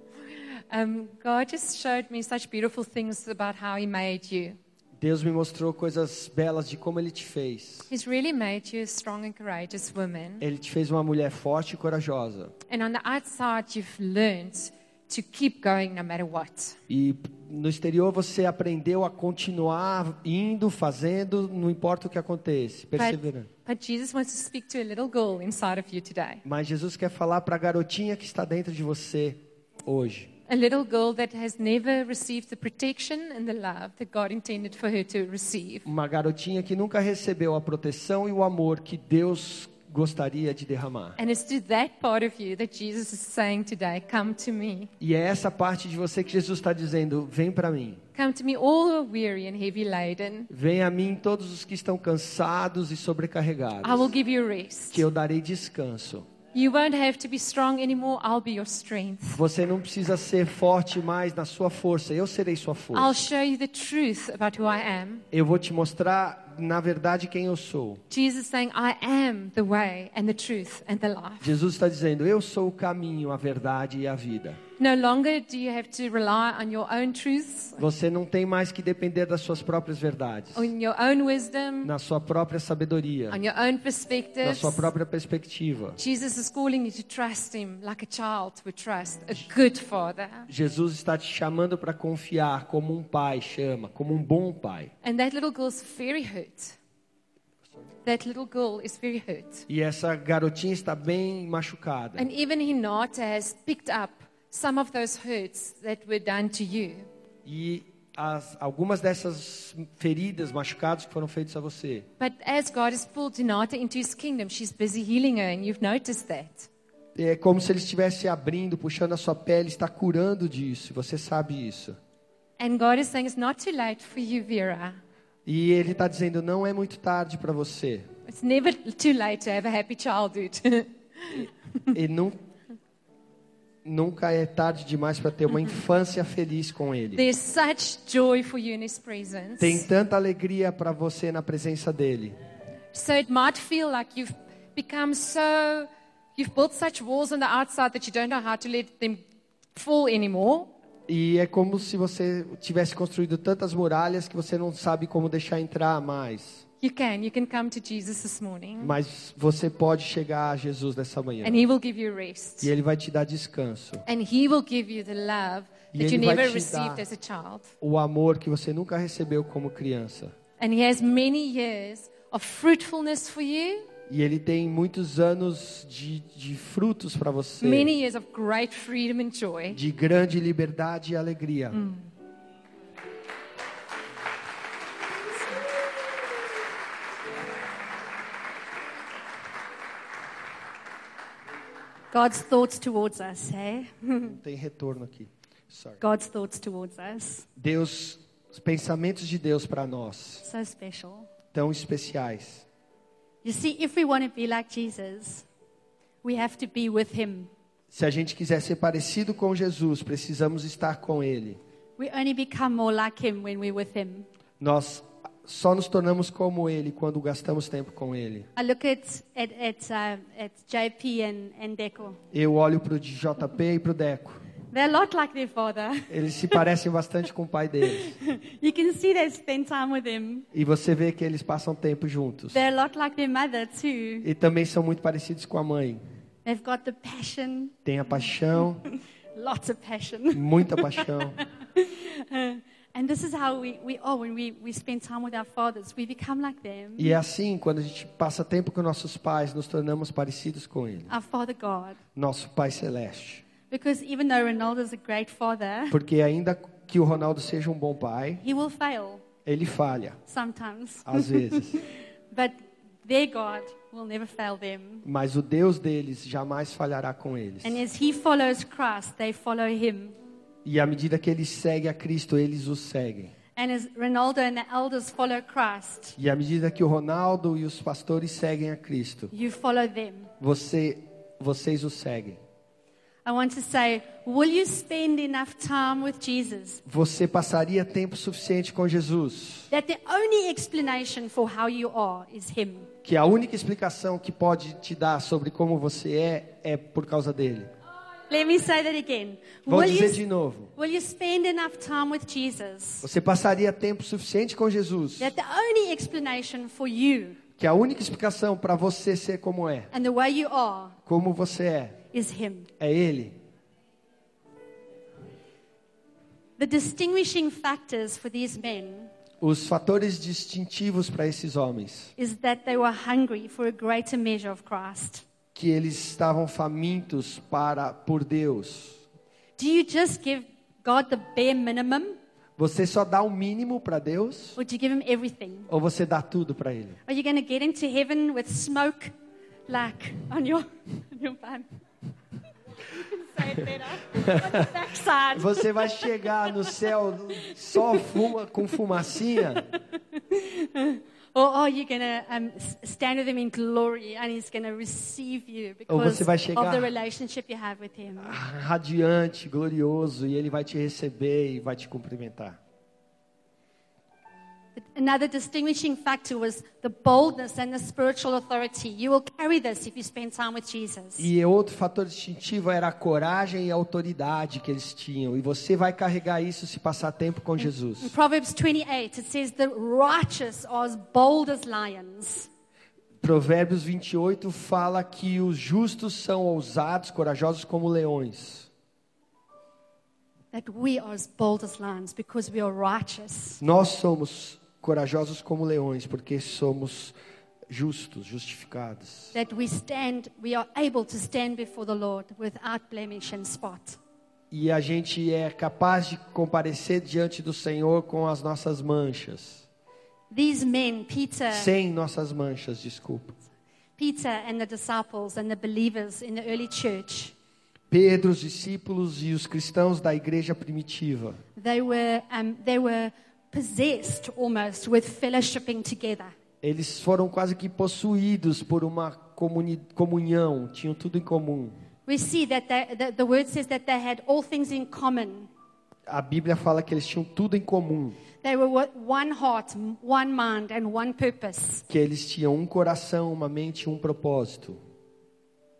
Speaker 4: Um, God just showed me such beautiful things about how He made you.
Speaker 2: Deus me mostrou coisas belas de como ele te fez.
Speaker 4: He's really made you a strong and courageous woman.
Speaker 2: Ele te fez uma mulher forte e corajosa.
Speaker 4: And on the outside, you've learned to keep going no matter what.
Speaker 2: E no exterior você aprendeu a continuar indo, fazendo, não importa o que aconteça, perseverando.
Speaker 4: But Jesus wants to speak to a little girl inside of you today.
Speaker 2: Mas Jesus quer falar para a garotinha que está dentro de você hoje.
Speaker 4: A little girl that has never received the protection and the love that God intended for her to receive.
Speaker 2: Uma garotinha que nunca recebeu a proteção e o amor que Deus gostaria de derramar.
Speaker 4: And it's to that part of you that Jesus is saying today, Come to me.
Speaker 2: E é essa parte de você que Jesus está dizendo: vem para mim.
Speaker 4: Come to me, all who are weary and heavy laden.
Speaker 2: Vem a mim todos os que estão cansados e sobrecarregados,
Speaker 4: I will give you rest.
Speaker 2: que eu darei descanso.
Speaker 4: You won't have to be strong anymore. I'll be your strength.
Speaker 2: Você não precisa ser forte mais na sua força, eu serei sua
Speaker 4: I'll
Speaker 2: força.
Speaker 4: show you the truth about who I am.
Speaker 2: Eu vou te mostrar, na verdade, quem eu sou.
Speaker 4: Jesus saying, I am the way and the truth and the life.
Speaker 2: Jesus está dizendo: Eu sou o caminho, a verdade e a vida.
Speaker 4: No longer do you have to rely on your own truths,
Speaker 2: Você não tem mais que depender das suas próprias verdades,
Speaker 4: on your own wisdom,
Speaker 2: na sua própria sabedoria,
Speaker 4: on your own
Speaker 2: na sua própria perspectiva.
Speaker 4: Jesus is calling you to trust Him like a child would trust a good father.
Speaker 2: Jesus está te chamando para confiar como um pai chama, como um bom pai.
Speaker 4: And that little girl's very hurt. That little girl is very hurt.
Speaker 2: E essa garotinha está bem machucada.
Speaker 4: And even Hinata has picked up some of those hurts that were done to you.
Speaker 2: E as, algumas dessas feridas, machucados que foram feitos a você.
Speaker 4: But as God has pulled Hinata into His kingdom, she's busy healing her, and you've noticed that.
Speaker 2: É como se ele estivesse abrindo, puxando a sua pele, está curando disso. Você sabe isso.
Speaker 4: And God is saying it's not too late for you, Vera.
Speaker 2: E ele está dizendo: não é muito tarde para você.
Speaker 4: It's never too late to have a happy childhood.
Speaker 2: E nu- nunca é tarde demais para ter uma infância feliz com ele.
Speaker 4: There's such joy for you in His presence.
Speaker 2: Tem tanta alegria para você na presença dele.
Speaker 4: So it might feel like you've become so, you've built such walls on the outside that you don't know how to let them fall anymore.
Speaker 2: E é como se você tivesse construído tantas muralhas que você não sabe como deixar entrar mais.
Speaker 4: You can. You can come to Jesus this morning.
Speaker 2: Mas você pode chegar a Jesus nessa manhã.
Speaker 4: And He will give you rest.
Speaker 2: E ele vai te dar descanso.
Speaker 4: And He will give you the love
Speaker 2: E
Speaker 4: that you
Speaker 2: Ele vai
Speaker 4: never
Speaker 2: te
Speaker 4: received
Speaker 2: dar-
Speaker 4: as a child.
Speaker 2: O amor que você nunca recebeu como criança.
Speaker 4: And He has many years of fruitfulness for you,
Speaker 2: E ele tem muitos anos de, de frutos para você.
Speaker 4: many years of great freedom and joy.
Speaker 2: De grande liberdade e alegria.
Speaker 3: God's thoughts towards us, hey?
Speaker 2: Não tem retorno aqui. Sorry.
Speaker 3: God's thoughts towards us.
Speaker 2: Deus, os pensamentos de Deus para nós,
Speaker 3: So special.
Speaker 2: tão especiais.
Speaker 3: You see, if we want to be like Jesus, we have to be with him.
Speaker 2: Se a gente quiser ser parecido com Jesus, precisamos estar com Ele.
Speaker 3: We only become more like him when we're with him.
Speaker 2: Nós só nos tornamos como Ele quando gastamos tempo com Ele.
Speaker 3: I look at at at, uh, at JP and, and Deco.
Speaker 2: Eu olho para o JP e para o Deco.
Speaker 3: They're a lot like their father.
Speaker 2: Eles se parecem bastante com o pai deles.
Speaker 3: you can see they spend time with him.
Speaker 2: E você vê que eles passam tempo juntos.
Speaker 3: They're a lot like their mother too.
Speaker 2: E também são muito parecidos com a mãe.
Speaker 3: They've got the passion,
Speaker 2: Tem a paixão,
Speaker 3: lots of passion.
Speaker 2: muita paixão.
Speaker 3: and this is how we, we are when we, we spend time with our fathers. We become like them.
Speaker 2: E é assim, quando a gente passa tempo com nossos pais, nos tornamos parecidos com Ele.
Speaker 3: Our Father God.
Speaker 2: Nosso Pai Celeste.
Speaker 3: Because even though Ronaldo is a great father,
Speaker 2: Porque ainda que o Ronaldo seja um bom pai,
Speaker 3: he will fail
Speaker 2: ele falha,
Speaker 3: sometimes.
Speaker 2: às vezes.
Speaker 3: But their God will never fail them.
Speaker 2: Mas o Deus deles jamais falhará com eles.
Speaker 3: And as he follows Christ, they follow him.
Speaker 2: E à medida que eles seguem a Cristo, eles os seguem.
Speaker 3: And as Ronaldo and the elders follow Christ,
Speaker 2: E à medida que o Ronaldo e os pastores seguem a Cristo,
Speaker 3: you follow them.
Speaker 2: você, vocês os seguem. Você passaria tempo suficiente com Jesus,
Speaker 3: that the only explanation for how you are is Him?
Speaker 2: que a única explicação que pode te dar sobre como você é é por causa dele.
Speaker 3: Let me say that again.
Speaker 2: Vou
Speaker 3: Will
Speaker 2: dizer de
Speaker 3: you,
Speaker 2: novo.
Speaker 3: will you spend enough time with Jesus
Speaker 2: Você passaria tempo suficiente com Jesus,
Speaker 3: that the only explanation for you
Speaker 2: que a única explicação para você ser como é,
Speaker 3: and the way you are
Speaker 2: como você é,
Speaker 3: is Him?
Speaker 2: é ele.
Speaker 3: The distinguishing factors for these men
Speaker 2: Os fatores distintivos para esses homens,
Speaker 3: is that they were hungry for a greater measure of Christ.
Speaker 2: que eles estavam famintos para por Deus.
Speaker 3: Do you just give God the bare minimum
Speaker 2: Você só dá o mínimo para Deus
Speaker 3: or do you give Him everything?
Speaker 2: ou você dá tudo para ele?
Speaker 3: Are you going to get into heaven with smoke like on your, on your bum?
Speaker 2: Você vai chegar no céu só fuma com fumacinha
Speaker 3: Or you going to um, stand with Him in glory and He's to receive you because
Speaker 2: você vai
Speaker 3: of
Speaker 2: chegar-
Speaker 3: the relationship you have with Him?
Speaker 2: radiante, glorioso e ele vai te receber e vai te cumprimentar.
Speaker 3: Another distinguishing factor was the boldness and the spiritual authority. You will carry this if you spend time with Jesus.
Speaker 2: E outro fator distintivo era a coragem e a autoridade que eles tinham. E você vai carregar isso se passar tempo com
Speaker 3: In
Speaker 2: Jesus.
Speaker 3: Proverbs 28, it says, The righteous are as bold as lions.
Speaker 2: Provérbios 28 fala que os justos são ousados, corajosos como leões.
Speaker 3: That we are as bold as lions because we are righteous.
Speaker 2: Nós somos corajosos como leões porque somos justos, justificados.
Speaker 3: That we stand, we are able to stand before the Lord without blemish and spot.
Speaker 2: E a gente é capaz de comparecer diante do Senhor com as nossas manchas.
Speaker 3: These men, Peter,
Speaker 2: Sem nossas manchas, desculpa.
Speaker 3: Peter and the disciples and the believers in the early church,
Speaker 2: Pedro, os discípulos e os cristãos da igreja primitiva.
Speaker 3: they were, um, they were possessed almost with fellowshipping together.
Speaker 2: Eles foram quase que possuídos por uma comunhão, tinham tudo em comum.
Speaker 3: We see that they, the, the word says that they had all things in common.
Speaker 2: A Bíblia fala que eles tinham tudo em comum,
Speaker 3: They were one heart, one mind, and one purpose.
Speaker 2: que eles tinham um coração, uma mente e um propósito.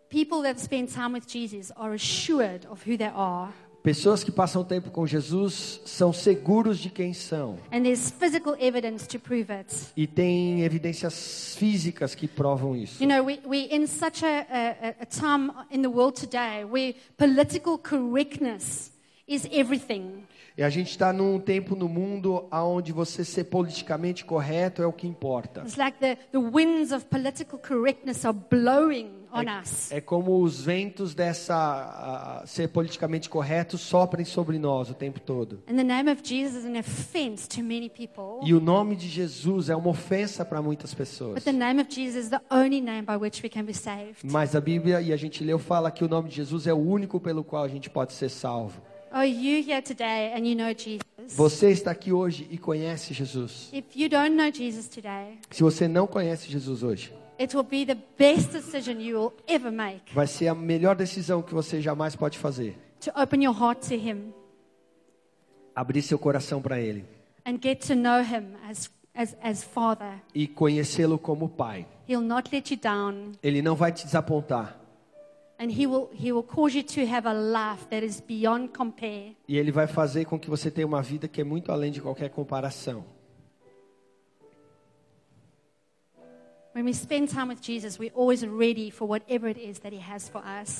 Speaker 3: People that spend time with Jesus are assured of who they are.
Speaker 2: Pessoas que passam tempo com Jesus são seguros de quem são
Speaker 3: And there's physical evidence to prove it.
Speaker 2: e têm evidências físicas que provam isso.
Speaker 3: You know, we, we're in such a, a, a time in the world today where political correctness is everything.
Speaker 2: E a gente está num tempo no mundo onde você ser politicamente correto é o que importa.
Speaker 3: It's like the, the winds of political correctness are blowing on us.
Speaker 2: É como os ventos dessa ah, ser politicamente correto soprem sobre nós o tempo todo.
Speaker 3: And the name of Jesus is an offense to many people.
Speaker 2: E o nome de Jesus é uma ofensa para muitas pessoas.
Speaker 3: But the name of Jesus is the only name by which we can be saved.
Speaker 2: Mas a Bíblia e a gente leu fala que o nome de Jesus é o único pelo qual a gente pode ser salvo.
Speaker 3: Are you here today and you know? Jesus.
Speaker 2: Você está aqui hoje e conhece Jesus.
Speaker 3: If you don't know Jesus today,
Speaker 2: Se você não conhece Jesus hoje,
Speaker 3: it will be the best decision you will ever make
Speaker 2: vai ser a melhor decisão que você jamais pode fazer.
Speaker 3: to open your heart to Him
Speaker 2: Abrir seu coração para Ele
Speaker 3: and get to know Him as, as, as Father.
Speaker 2: e conhecê-lo como Pai.
Speaker 3: He'll not let you down,
Speaker 2: Ele não vai te desapontar
Speaker 3: and He will, he will cause you to have a life that is beyond compare.
Speaker 2: e Ele vai fazer com que você tenha uma vida que é muito além de qualquer comparação.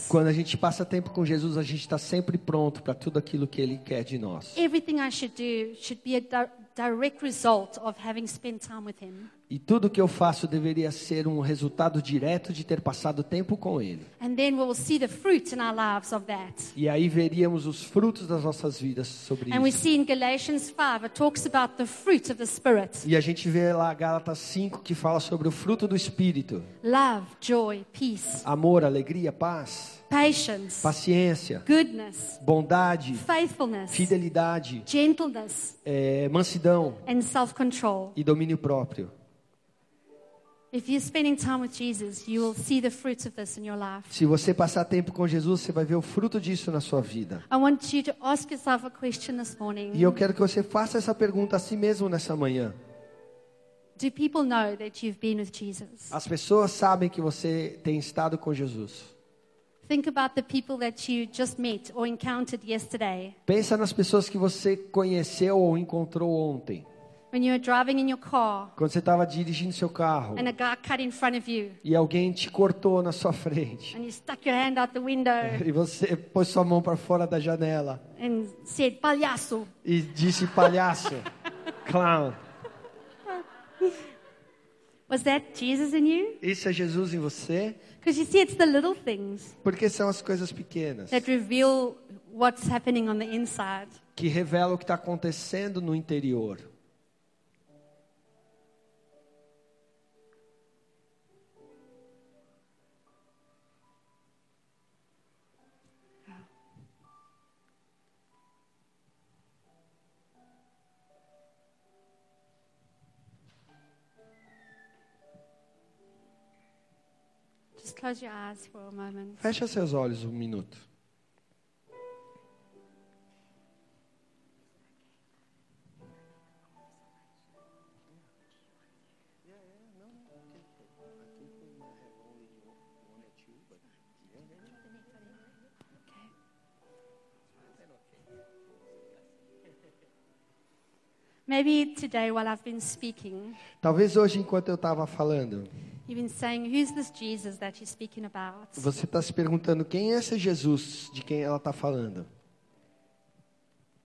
Speaker 2: Quando a gente passa tempo com Jesus, a gente está sempre pronto para tudo aquilo que Ele quer de nós.
Speaker 3: Everything I should do should be a di- direct result of having spent time with Him.
Speaker 2: E tudo que eu faço deveria ser um resultado direto de ter passado tempo com Ele.
Speaker 3: And then we will see the fruit in our lives of that.
Speaker 2: E aí veríamos os frutos das nossas vidas sobre
Speaker 3: And we
Speaker 2: isso.
Speaker 3: see in Galatians 5, it talks about the fruit of the Spirit
Speaker 2: E a gente vê lá Gálatas 5 que fala sobre o fruto do Espírito:
Speaker 3: love, joy, peace,
Speaker 2: amor, alegria, paz,
Speaker 3: patience,
Speaker 2: paciência,
Speaker 3: goodness,
Speaker 2: bondade,
Speaker 3: faithfulness,
Speaker 2: fidelidade,
Speaker 3: gentleness,
Speaker 2: é, mansidão
Speaker 3: and self control.
Speaker 2: e domínio próprio.
Speaker 3: If you're spending time with Jesus, you will see the fruits of this in your life.
Speaker 2: Se você passar tempo com Jesus, você vai ver o fruto disso na sua vida.
Speaker 3: I want you to ask yourself a question this morning
Speaker 2: E eu quero que você faça essa pergunta a si mesmo nessa manhã.
Speaker 3: Do people know that you've been with Jesus?
Speaker 2: As pessoas sabem que você tem estado com Jesus. Pensa nas pessoas que você conheceu ou encontrou ontem.
Speaker 3: When you were driving in your car
Speaker 2: Quando você estava dirigindo seu carro
Speaker 3: and a guy cut in front of you
Speaker 2: e alguém te cortou na sua frente.
Speaker 3: and you stuck your hand out the window
Speaker 2: E você pôs sua mão para fora da janela
Speaker 3: and said, palhaço.
Speaker 2: e disse palhaço, clown.
Speaker 3: Was that Jesus in you?
Speaker 2: Isso é Jesus em você?
Speaker 3: Because you see, it's the little things
Speaker 2: Porque são as coisas pequenas
Speaker 3: that reveal what's happening on the inside.
Speaker 2: que revelam o que está acontecendo no interior.
Speaker 3: Just close your eyes for a moment.
Speaker 2: Fecha seus olhos um minuto.
Speaker 3: Maybe today, while I've been speaking,
Speaker 2: Talvez hoje, enquanto eu estava falando,
Speaker 3: you've been saying, Who's this Jesus that you're speaking about?
Speaker 2: você está se perguntando quem é esse Jesus de quem ela está falando.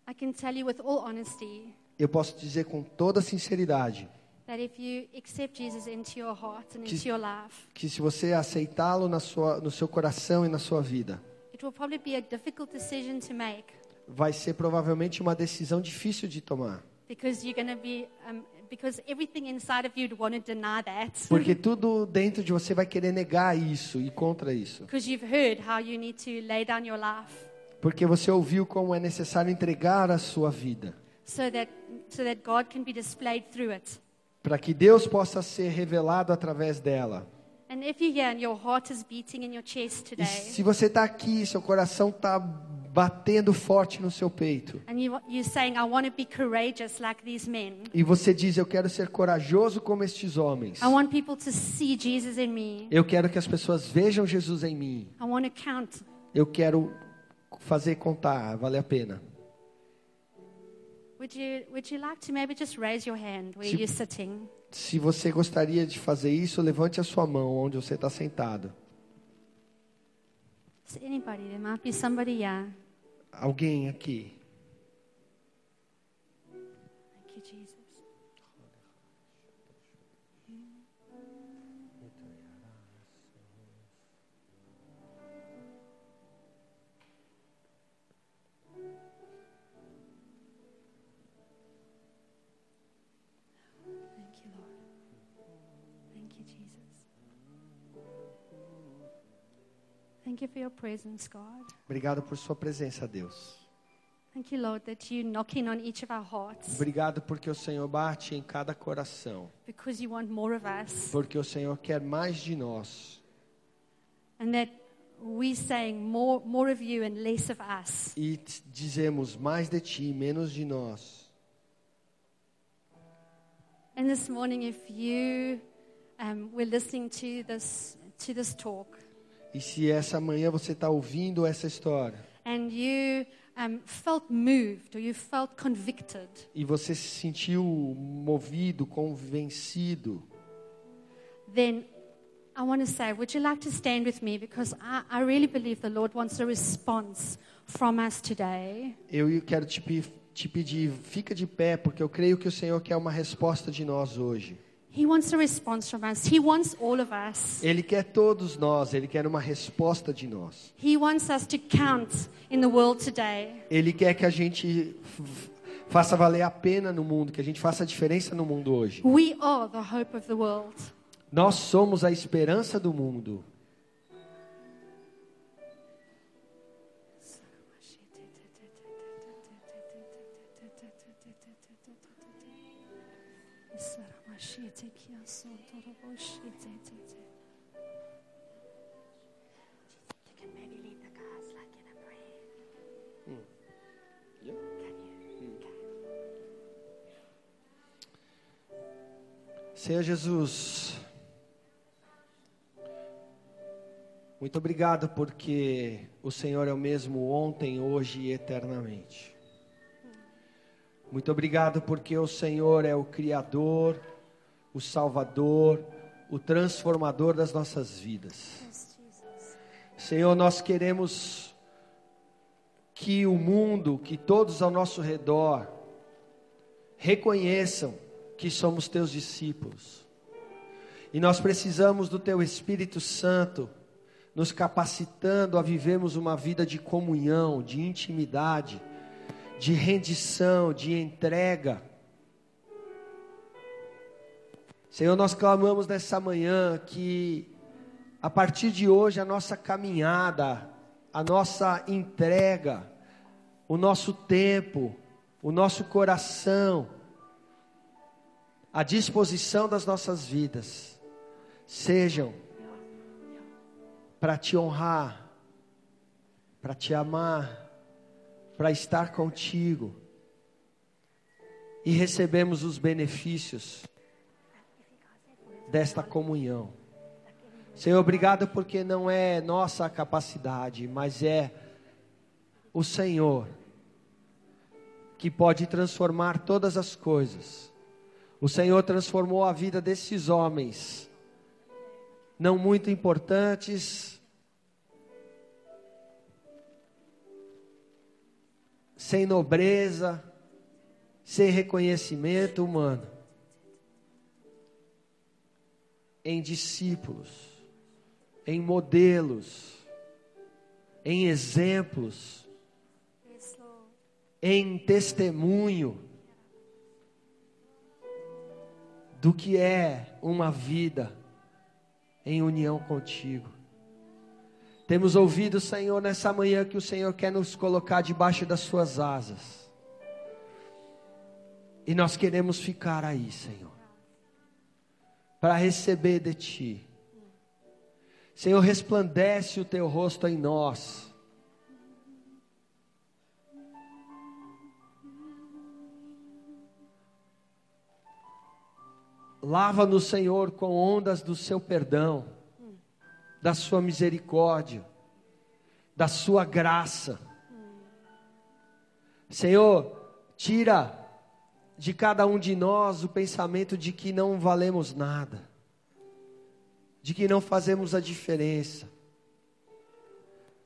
Speaker 3: I can tell you with all honesty
Speaker 2: Eu posso dizer com toda sinceridade
Speaker 3: that if you accept Jesus into your heart and
Speaker 2: Que-
Speaker 3: into your life,
Speaker 2: que se você aceitá-lo no seu coração e na sua vida,
Speaker 3: it will probably be a difficult decision to make
Speaker 2: vai ser provavelmente uma decisão difícil de tomar.
Speaker 3: because you're going to be, um, because everything inside of you would want to deny that.
Speaker 2: Porque tudo dentro de você vai querer negar isso e contra isso.
Speaker 3: Because you've heard how you need to lay down your life
Speaker 2: Porque você ouviu como é necessário entregar a sua vida.
Speaker 3: so that, so that God can be displayed through it.
Speaker 2: Para que Deus possa ser revelado através dela.
Speaker 3: And if you're here and your heart is beating in your chest
Speaker 2: E
Speaker 3: today,
Speaker 2: se você está aqui, seu coração está batendo forte no seu peito.
Speaker 3: and you, you're saying, I want to be courageous like these men,
Speaker 2: E você diz, eu quero ser corajoso como estes homens. Eu quero que as pessoas vejam Jesus em mim. Eu quero fazer contar, vale a pena.
Speaker 3: Would you, would you like to maybe just raise your hand where
Speaker 2: Se-
Speaker 3: you're sitting?
Speaker 2: Se você gostaria de fazer isso, levante a sua mão onde você está sentado.
Speaker 3: Is anybody? There might be somebody.
Speaker 2: Alguém aqui.
Speaker 3: Thank you for your presence, God.
Speaker 2: Obrigado por sua presença, Deus.
Speaker 3: Thank you, Lord, that you're knocking on each of our hearts
Speaker 2: Obrigado porque o Senhor bate em cada coração.
Speaker 3: because you want more of us.
Speaker 2: Porque o Senhor quer mais de nós.
Speaker 3: And that we're saying more, more of you and less of us.
Speaker 2: E dizemos mais de ti, menos de nós.
Speaker 3: And this morning, if you um, were listening to this, to this talk
Speaker 2: E se essa manhã você está ouvindo essa história
Speaker 3: and you um, felt moved or you felt convicted,
Speaker 2: e você se sentiu movido, convencido,
Speaker 3: then I want to say, would you like to stand with me? Because I, I really believe the Lord wants a response from us today.
Speaker 2: eu quero te, te pedir, fica de pé, porque eu creio que o Senhor quer uma resposta de nós hoje.
Speaker 3: He wants a response from us. He wants all of us.
Speaker 2: Ele quer todos nós, Ele quer uma resposta de nós.
Speaker 3: He wants us to count in the world today.
Speaker 2: Ele quer que a gente faça valer a pena no mundo, que a gente faça a diferença no mundo hoje.
Speaker 3: We are the hope of the world.
Speaker 2: Nós somos a esperança do mundo.
Speaker 3: You? Okay.
Speaker 2: Senhor Jesus, muito obrigado porque o Senhor é o mesmo ontem, hoje e eternamente. Muito obrigado porque o Senhor é o Criador, o Salvador, o transformador das nossas vidas. Senhor, nós queremos que o mundo, que todos ao nosso redor, reconheçam que somos teus discípulos. E nós precisamos do teu Espírito Santo nos capacitando a vivermos uma vida de comunhão, de intimidade, de rendição, de entrega. Senhor, nós clamamos nessa manhã que a partir de hoje, a nossa caminhada, a nossa entrega, o nosso tempo, o nosso coração, a disposição das nossas vidas, sejam para te honrar, para te amar, para estar contigo. E recebemos os benefícios desta comunhão. Senhor, obrigado porque não é nossa capacidade, mas é o Senhor que pode transformar todas as coisas. O Senhor transformou a vida desses homens, não muito importantes, sem nobreza, sem reconhecimento humano, em discípulos, em modelos, em exemplos, em testemunho do que é uma vida em união contigo. Temos ouvido, Senhor, nessa manhã que o Senhor quer nos colocar debaixo das suas asas. E nós queremos ficar aí, Senhor, para receber de Ti. Senhor, resplandece o Teu rosto em nós. Lava-nos, Senhor, com ondas do Seu perdão, da Sua misericórdia, da Sua graça. Senhor, tira de cada um de nós o pensamento de que não valemos nada, de que não fazemos a diferença.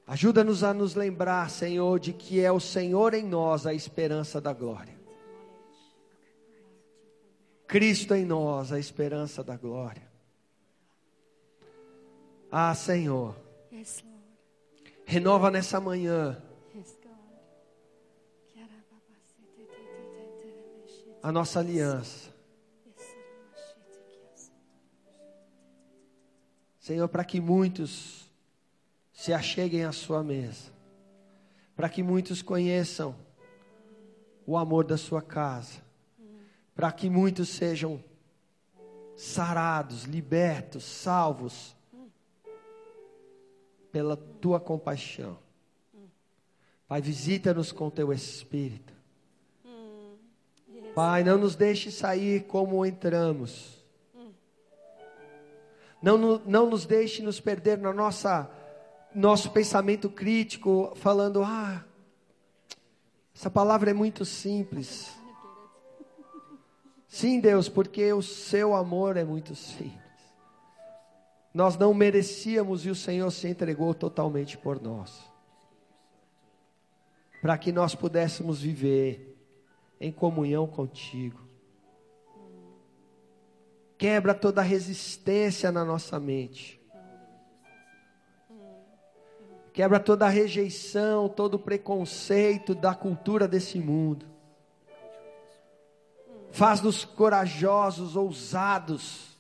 Speaker 2: Ajuda-nos a nos lembrar, Senhor, de que é o Senhor em nós a esperança da glória. Cristo em nós a esperança da glória. Ah, Senhor, renova nessa manhã a nossa aliança. Senhor, para que muitos se acheguem à Sua mesa, para que muitos conheçam o amor da sua casa, para que muitos sejam sarados, libertos, salvos pela tua compaixão. Pai, visita-nos com teu espírito. Pai, não nos deixe sair como entramos. Não, não nos deixe nos perder no nossa, nosso pensamento crítico, falando: ah, essa palavra é muito simples. Sim, Deus, porque o seu amor é muito simples. Nós não merecíamos e o Senhor se entregou totalmente por nós. Para que nós pudéssemos viver em comunhão contigo. Quebra toda resistência na nossa mente. Quebra toda rejeição, todo preconceito da cultura desse mundo. Faz-nos corajosos, ousados,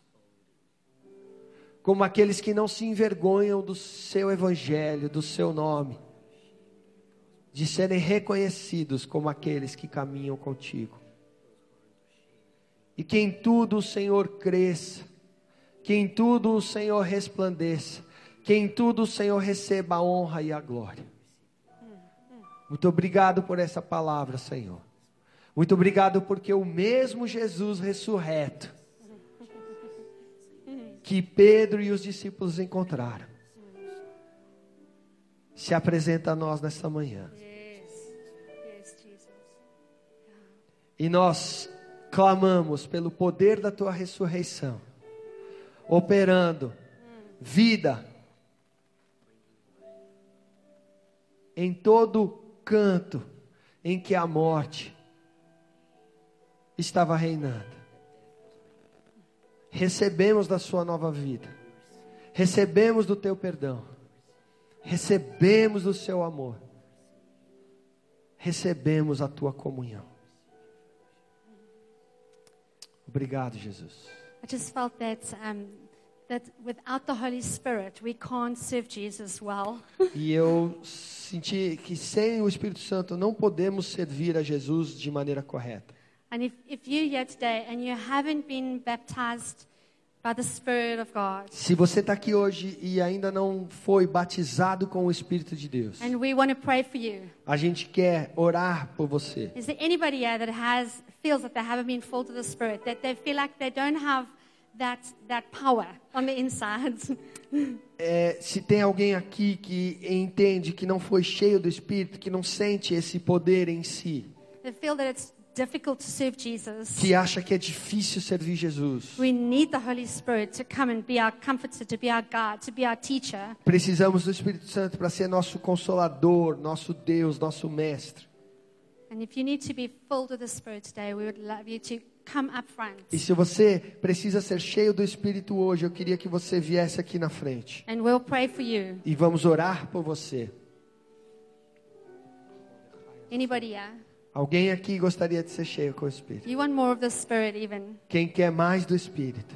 Speaker 2: como aqueles que não se envergonham do seu evangelho, do seu nome, de serem reconhecidos como aqueles que caminham contigo. E que em tudo o Senhor cresça, que em tudo o Senhor resplandeça, que em tudo o Senhor receba a honra e a glória. Muito obrigado por essa palavra, Senhor. Muito obrigado porque o mesmo Jesus ressurreto que Pedro e os discípulos encontraram se apresenta a nós nesta manhã. E nós clamamos pelo poder da tua ressurreição, operando vida em todo canto em que a morte estava reinando. Recebemos da sua nova vida, recebemos do teu perdão, recebemos do seu amor, recebemos a tua comunhão. Obrigado, Jesus.
Speaker 3: I just felt that um, that without the Holy Spirit, we can't serve Jesus well.
Speaker 2: E eu senti que sem o Espírito Santo não podemos servir a Jesus de maneira correta.
Speaker 3: And if, if you're here today and you haven't been baptized
Speaker 2: Se você está aqui hoje e ainda não foi batizado com o Espírito de Deus,
Speaker 3: and we want to pray for you.
Speaker 2: a gente quer orar por você.
Speaker 3: Is there anybody here that has feels that they haven't been filled with the Spirit, that they feel like they don't have that that power on the inside?
Speaker 2: É, se tem alguém aqui que entende que não foi cheio do Espírito, que não sente esse poder em si,
Speaker 3: they feel that it's difficult to serve Jesus.
Speaker 2: que acha que é difícil servir Jesus,
Speaker 3: We need the Holy Spirit to come and be our comforter, to be our guide, to be our teacher.
Speaker 2: precisamos do Espírito Santo para ser nosso consolador, nosso Deus, nosso mestre.
Speaker 3: And if you need to be filled with the Spirit today, we would love you to come up front.
Speaker 2: E se você precisa ser cheio do Espírito hoje, eu queria que você viesse aqui na frente.
Speaker 3: And we'll pray for you.
Speaker 2: E vamos orar por você.
Speaker 3: Anybody here?
Speaker 2: Alguém aqui gostaria de ser cheio com o Espírito?
Speaker 3: You want more of the Spirit even?
Speaker 2: Quem quer mais do Espírito?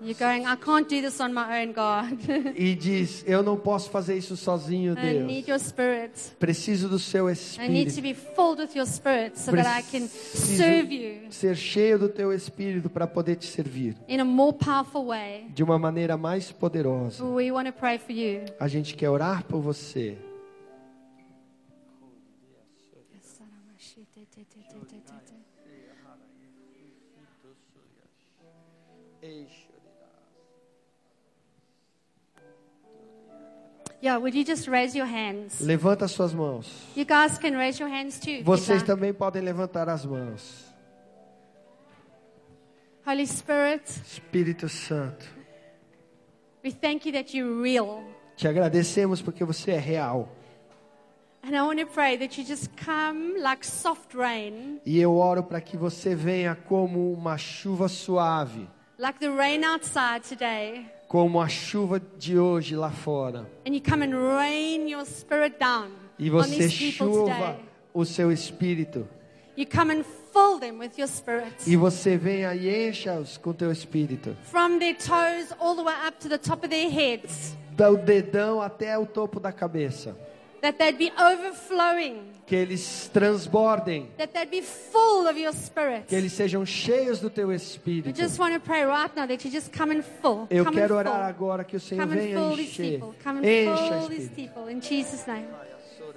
Speaker 3: You're going, I can't do this on my own, God.
Speaker 2: E diz: Eu não posso fazer isso sozinho,
Speaker 3: I need
Speaker 2: Deus.
Speaker 3: your Spirit.
Speaker 2: Preciso do seu
Speaker 3: I need to
Speaker 2: Espírito.
Speaker 3: be filled with your Spirit so that I can
Speaker 2: Preciso
Speaker 3: serve you
Speaker 2: ser cheio do teu Espírito para poder te servir
Speaker 3: in a more powerful way.
Speaker 2: de uma maneira mais poderosa.
Speaker 3: We want to pray for you.
Speaker 2: A gente quer orar por você.
Speaker 3: Yeah, would you just raise your hands?
Speaker 2: Levanta suas mãos.
Speaker 3: You guys can raise your hands too.
Speaker 2: Vocês
Speaker 3: like.
Speaker 2: também podem levantar as mãos.
Speaker 3: Holy Spirit,
Speaker 2: Espírito Santo,
Speaker 3: we thank you that you're real.
Speaker 2: te agradecemos porque você é real.
Speaker 3: And I want to pray that you just come like soft rain,
Speaker 2: E eu oro para que você venha como uma chuva suave,
Speaker 3: like the rain outside today.
Speaker 2: Como a chuva de hoje lá fora.
Speaker 3: And you come and rain your spirit down
Speaker 2: E você chuva o seu espírito.
Speaker 3: You come and fill them with your spirit.
Speaker 2: E você venha e encha-os com teu espírito.
Speaker 3: From their toes all the way up to the top of their heads.
Speaker 2: Do dedão até o topo da cabeça.
Speaker 3: That they'd be overflowing,
Speaker 2: que eles transbordem,
Speaker 3: that they'd be full of your spirit.
Speaker 2: que eles sejam cheios do teu
Speaker 3: We
Speaker 2: Espírito.
Speaker 3: just want to pray right now that you just come in full.
Speaker 2: Eu
Speaker 3: come
Speaker 2: quero orar
Speaker 3: full.
Speaker 2: agora que o Senhor
Speaker 3: Come
Speaker 2: venha encher.
Speaker 3: Come and
Speaker 2: Encha,
Speaker 3: fill these
Speaker 2: Espírito.
Speaker 3: people in Jesus' name.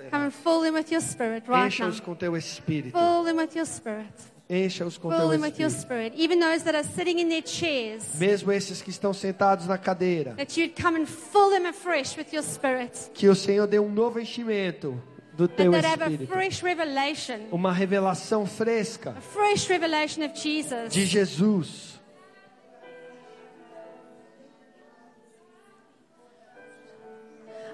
Speaker 3: Come and fill them with your spirit right now.
Speaker 2: Encha-os com teu Espírito.
Speaker 3: Fill them with your spirit.
Speaker 2: Encha-os com
Speaker 3: Fill
Speaker 2: teu
Speaker 3: them with your
Speaker 2: Espírito.
Speaker 3: spirit. Even those that are sitting in their chairs,
Speaker 2: Mesmo esses que estão sentados na cadeira.
Speaker 3: that you'd come and fill them afresh with your spirit.
Speaker 2: Que o Senhor dê um novo enchimento do teu
Speaker 3: they'd have a
Speaker 2: Espírito.
Speaker 3: fresh revelation,
Speaker 2: Uma revelação fresca
Speaker 3: a fresh revelation of Jesus.
Speaker 2: de Jesus.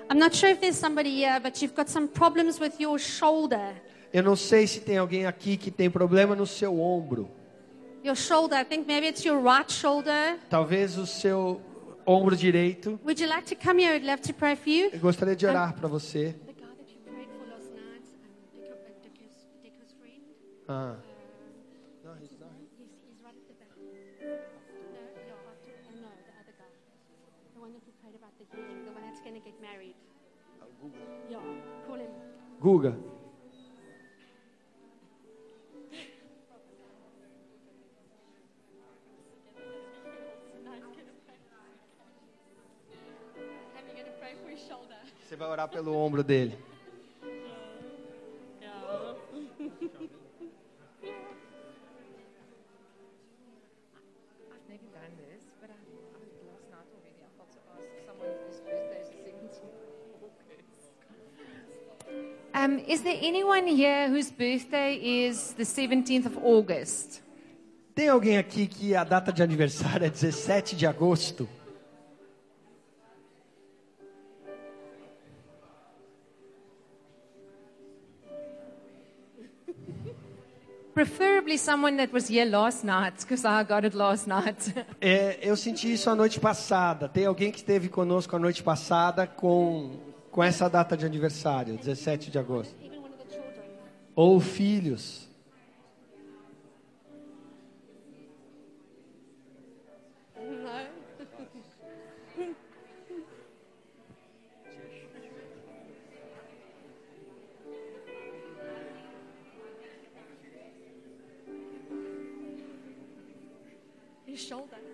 Speaker 3: I'm not sure if there's somebody here, but you've got some problems with your shoulder.
Speaker 2: Eu não sei se tem alguém aqui que tem problema no seu ombro.
Speaker 3: Your shoulder, I think maybe it's your right shoulder.
Speaker 2: Talvez o seu ombro direito.
Speaker 3: Would you like to come here? I'd love to pray for you.
Speaker 2: Eu gostaria de orar para você.
Speaker 3: The guy that you prayed for last night, um, Dick, uh, Dick's, Dick's friend,
Speaker 2: Ah.
Speaker 3: he's, he's right at the back. No, yeah, after, uh, no, the other guy. The one that you prayed about the healing, the one that's going to get married. Yeah, call him.
Speaker 2: Guga. Você vai orar pelo ombro dele.
Speaker 4: I've never done this, but I, I last night already I thought to ask someone whose birthday is the 17th of August. Um, is there anyone here whose birthday is the 17th of August?
Speaker 2: Tem alguém aqui que a data de aniversário é 17 de agosto?
Speaker 4: Preferably someone that was here last night, because I got it last night.
Speaker 2: É, eu senti isso a noite passada. Tem alguém que esteve conosco a noite passada com, com essa data de aniversário, 17 de agosto. Ou filhos.
Speaker 3: His shoulder.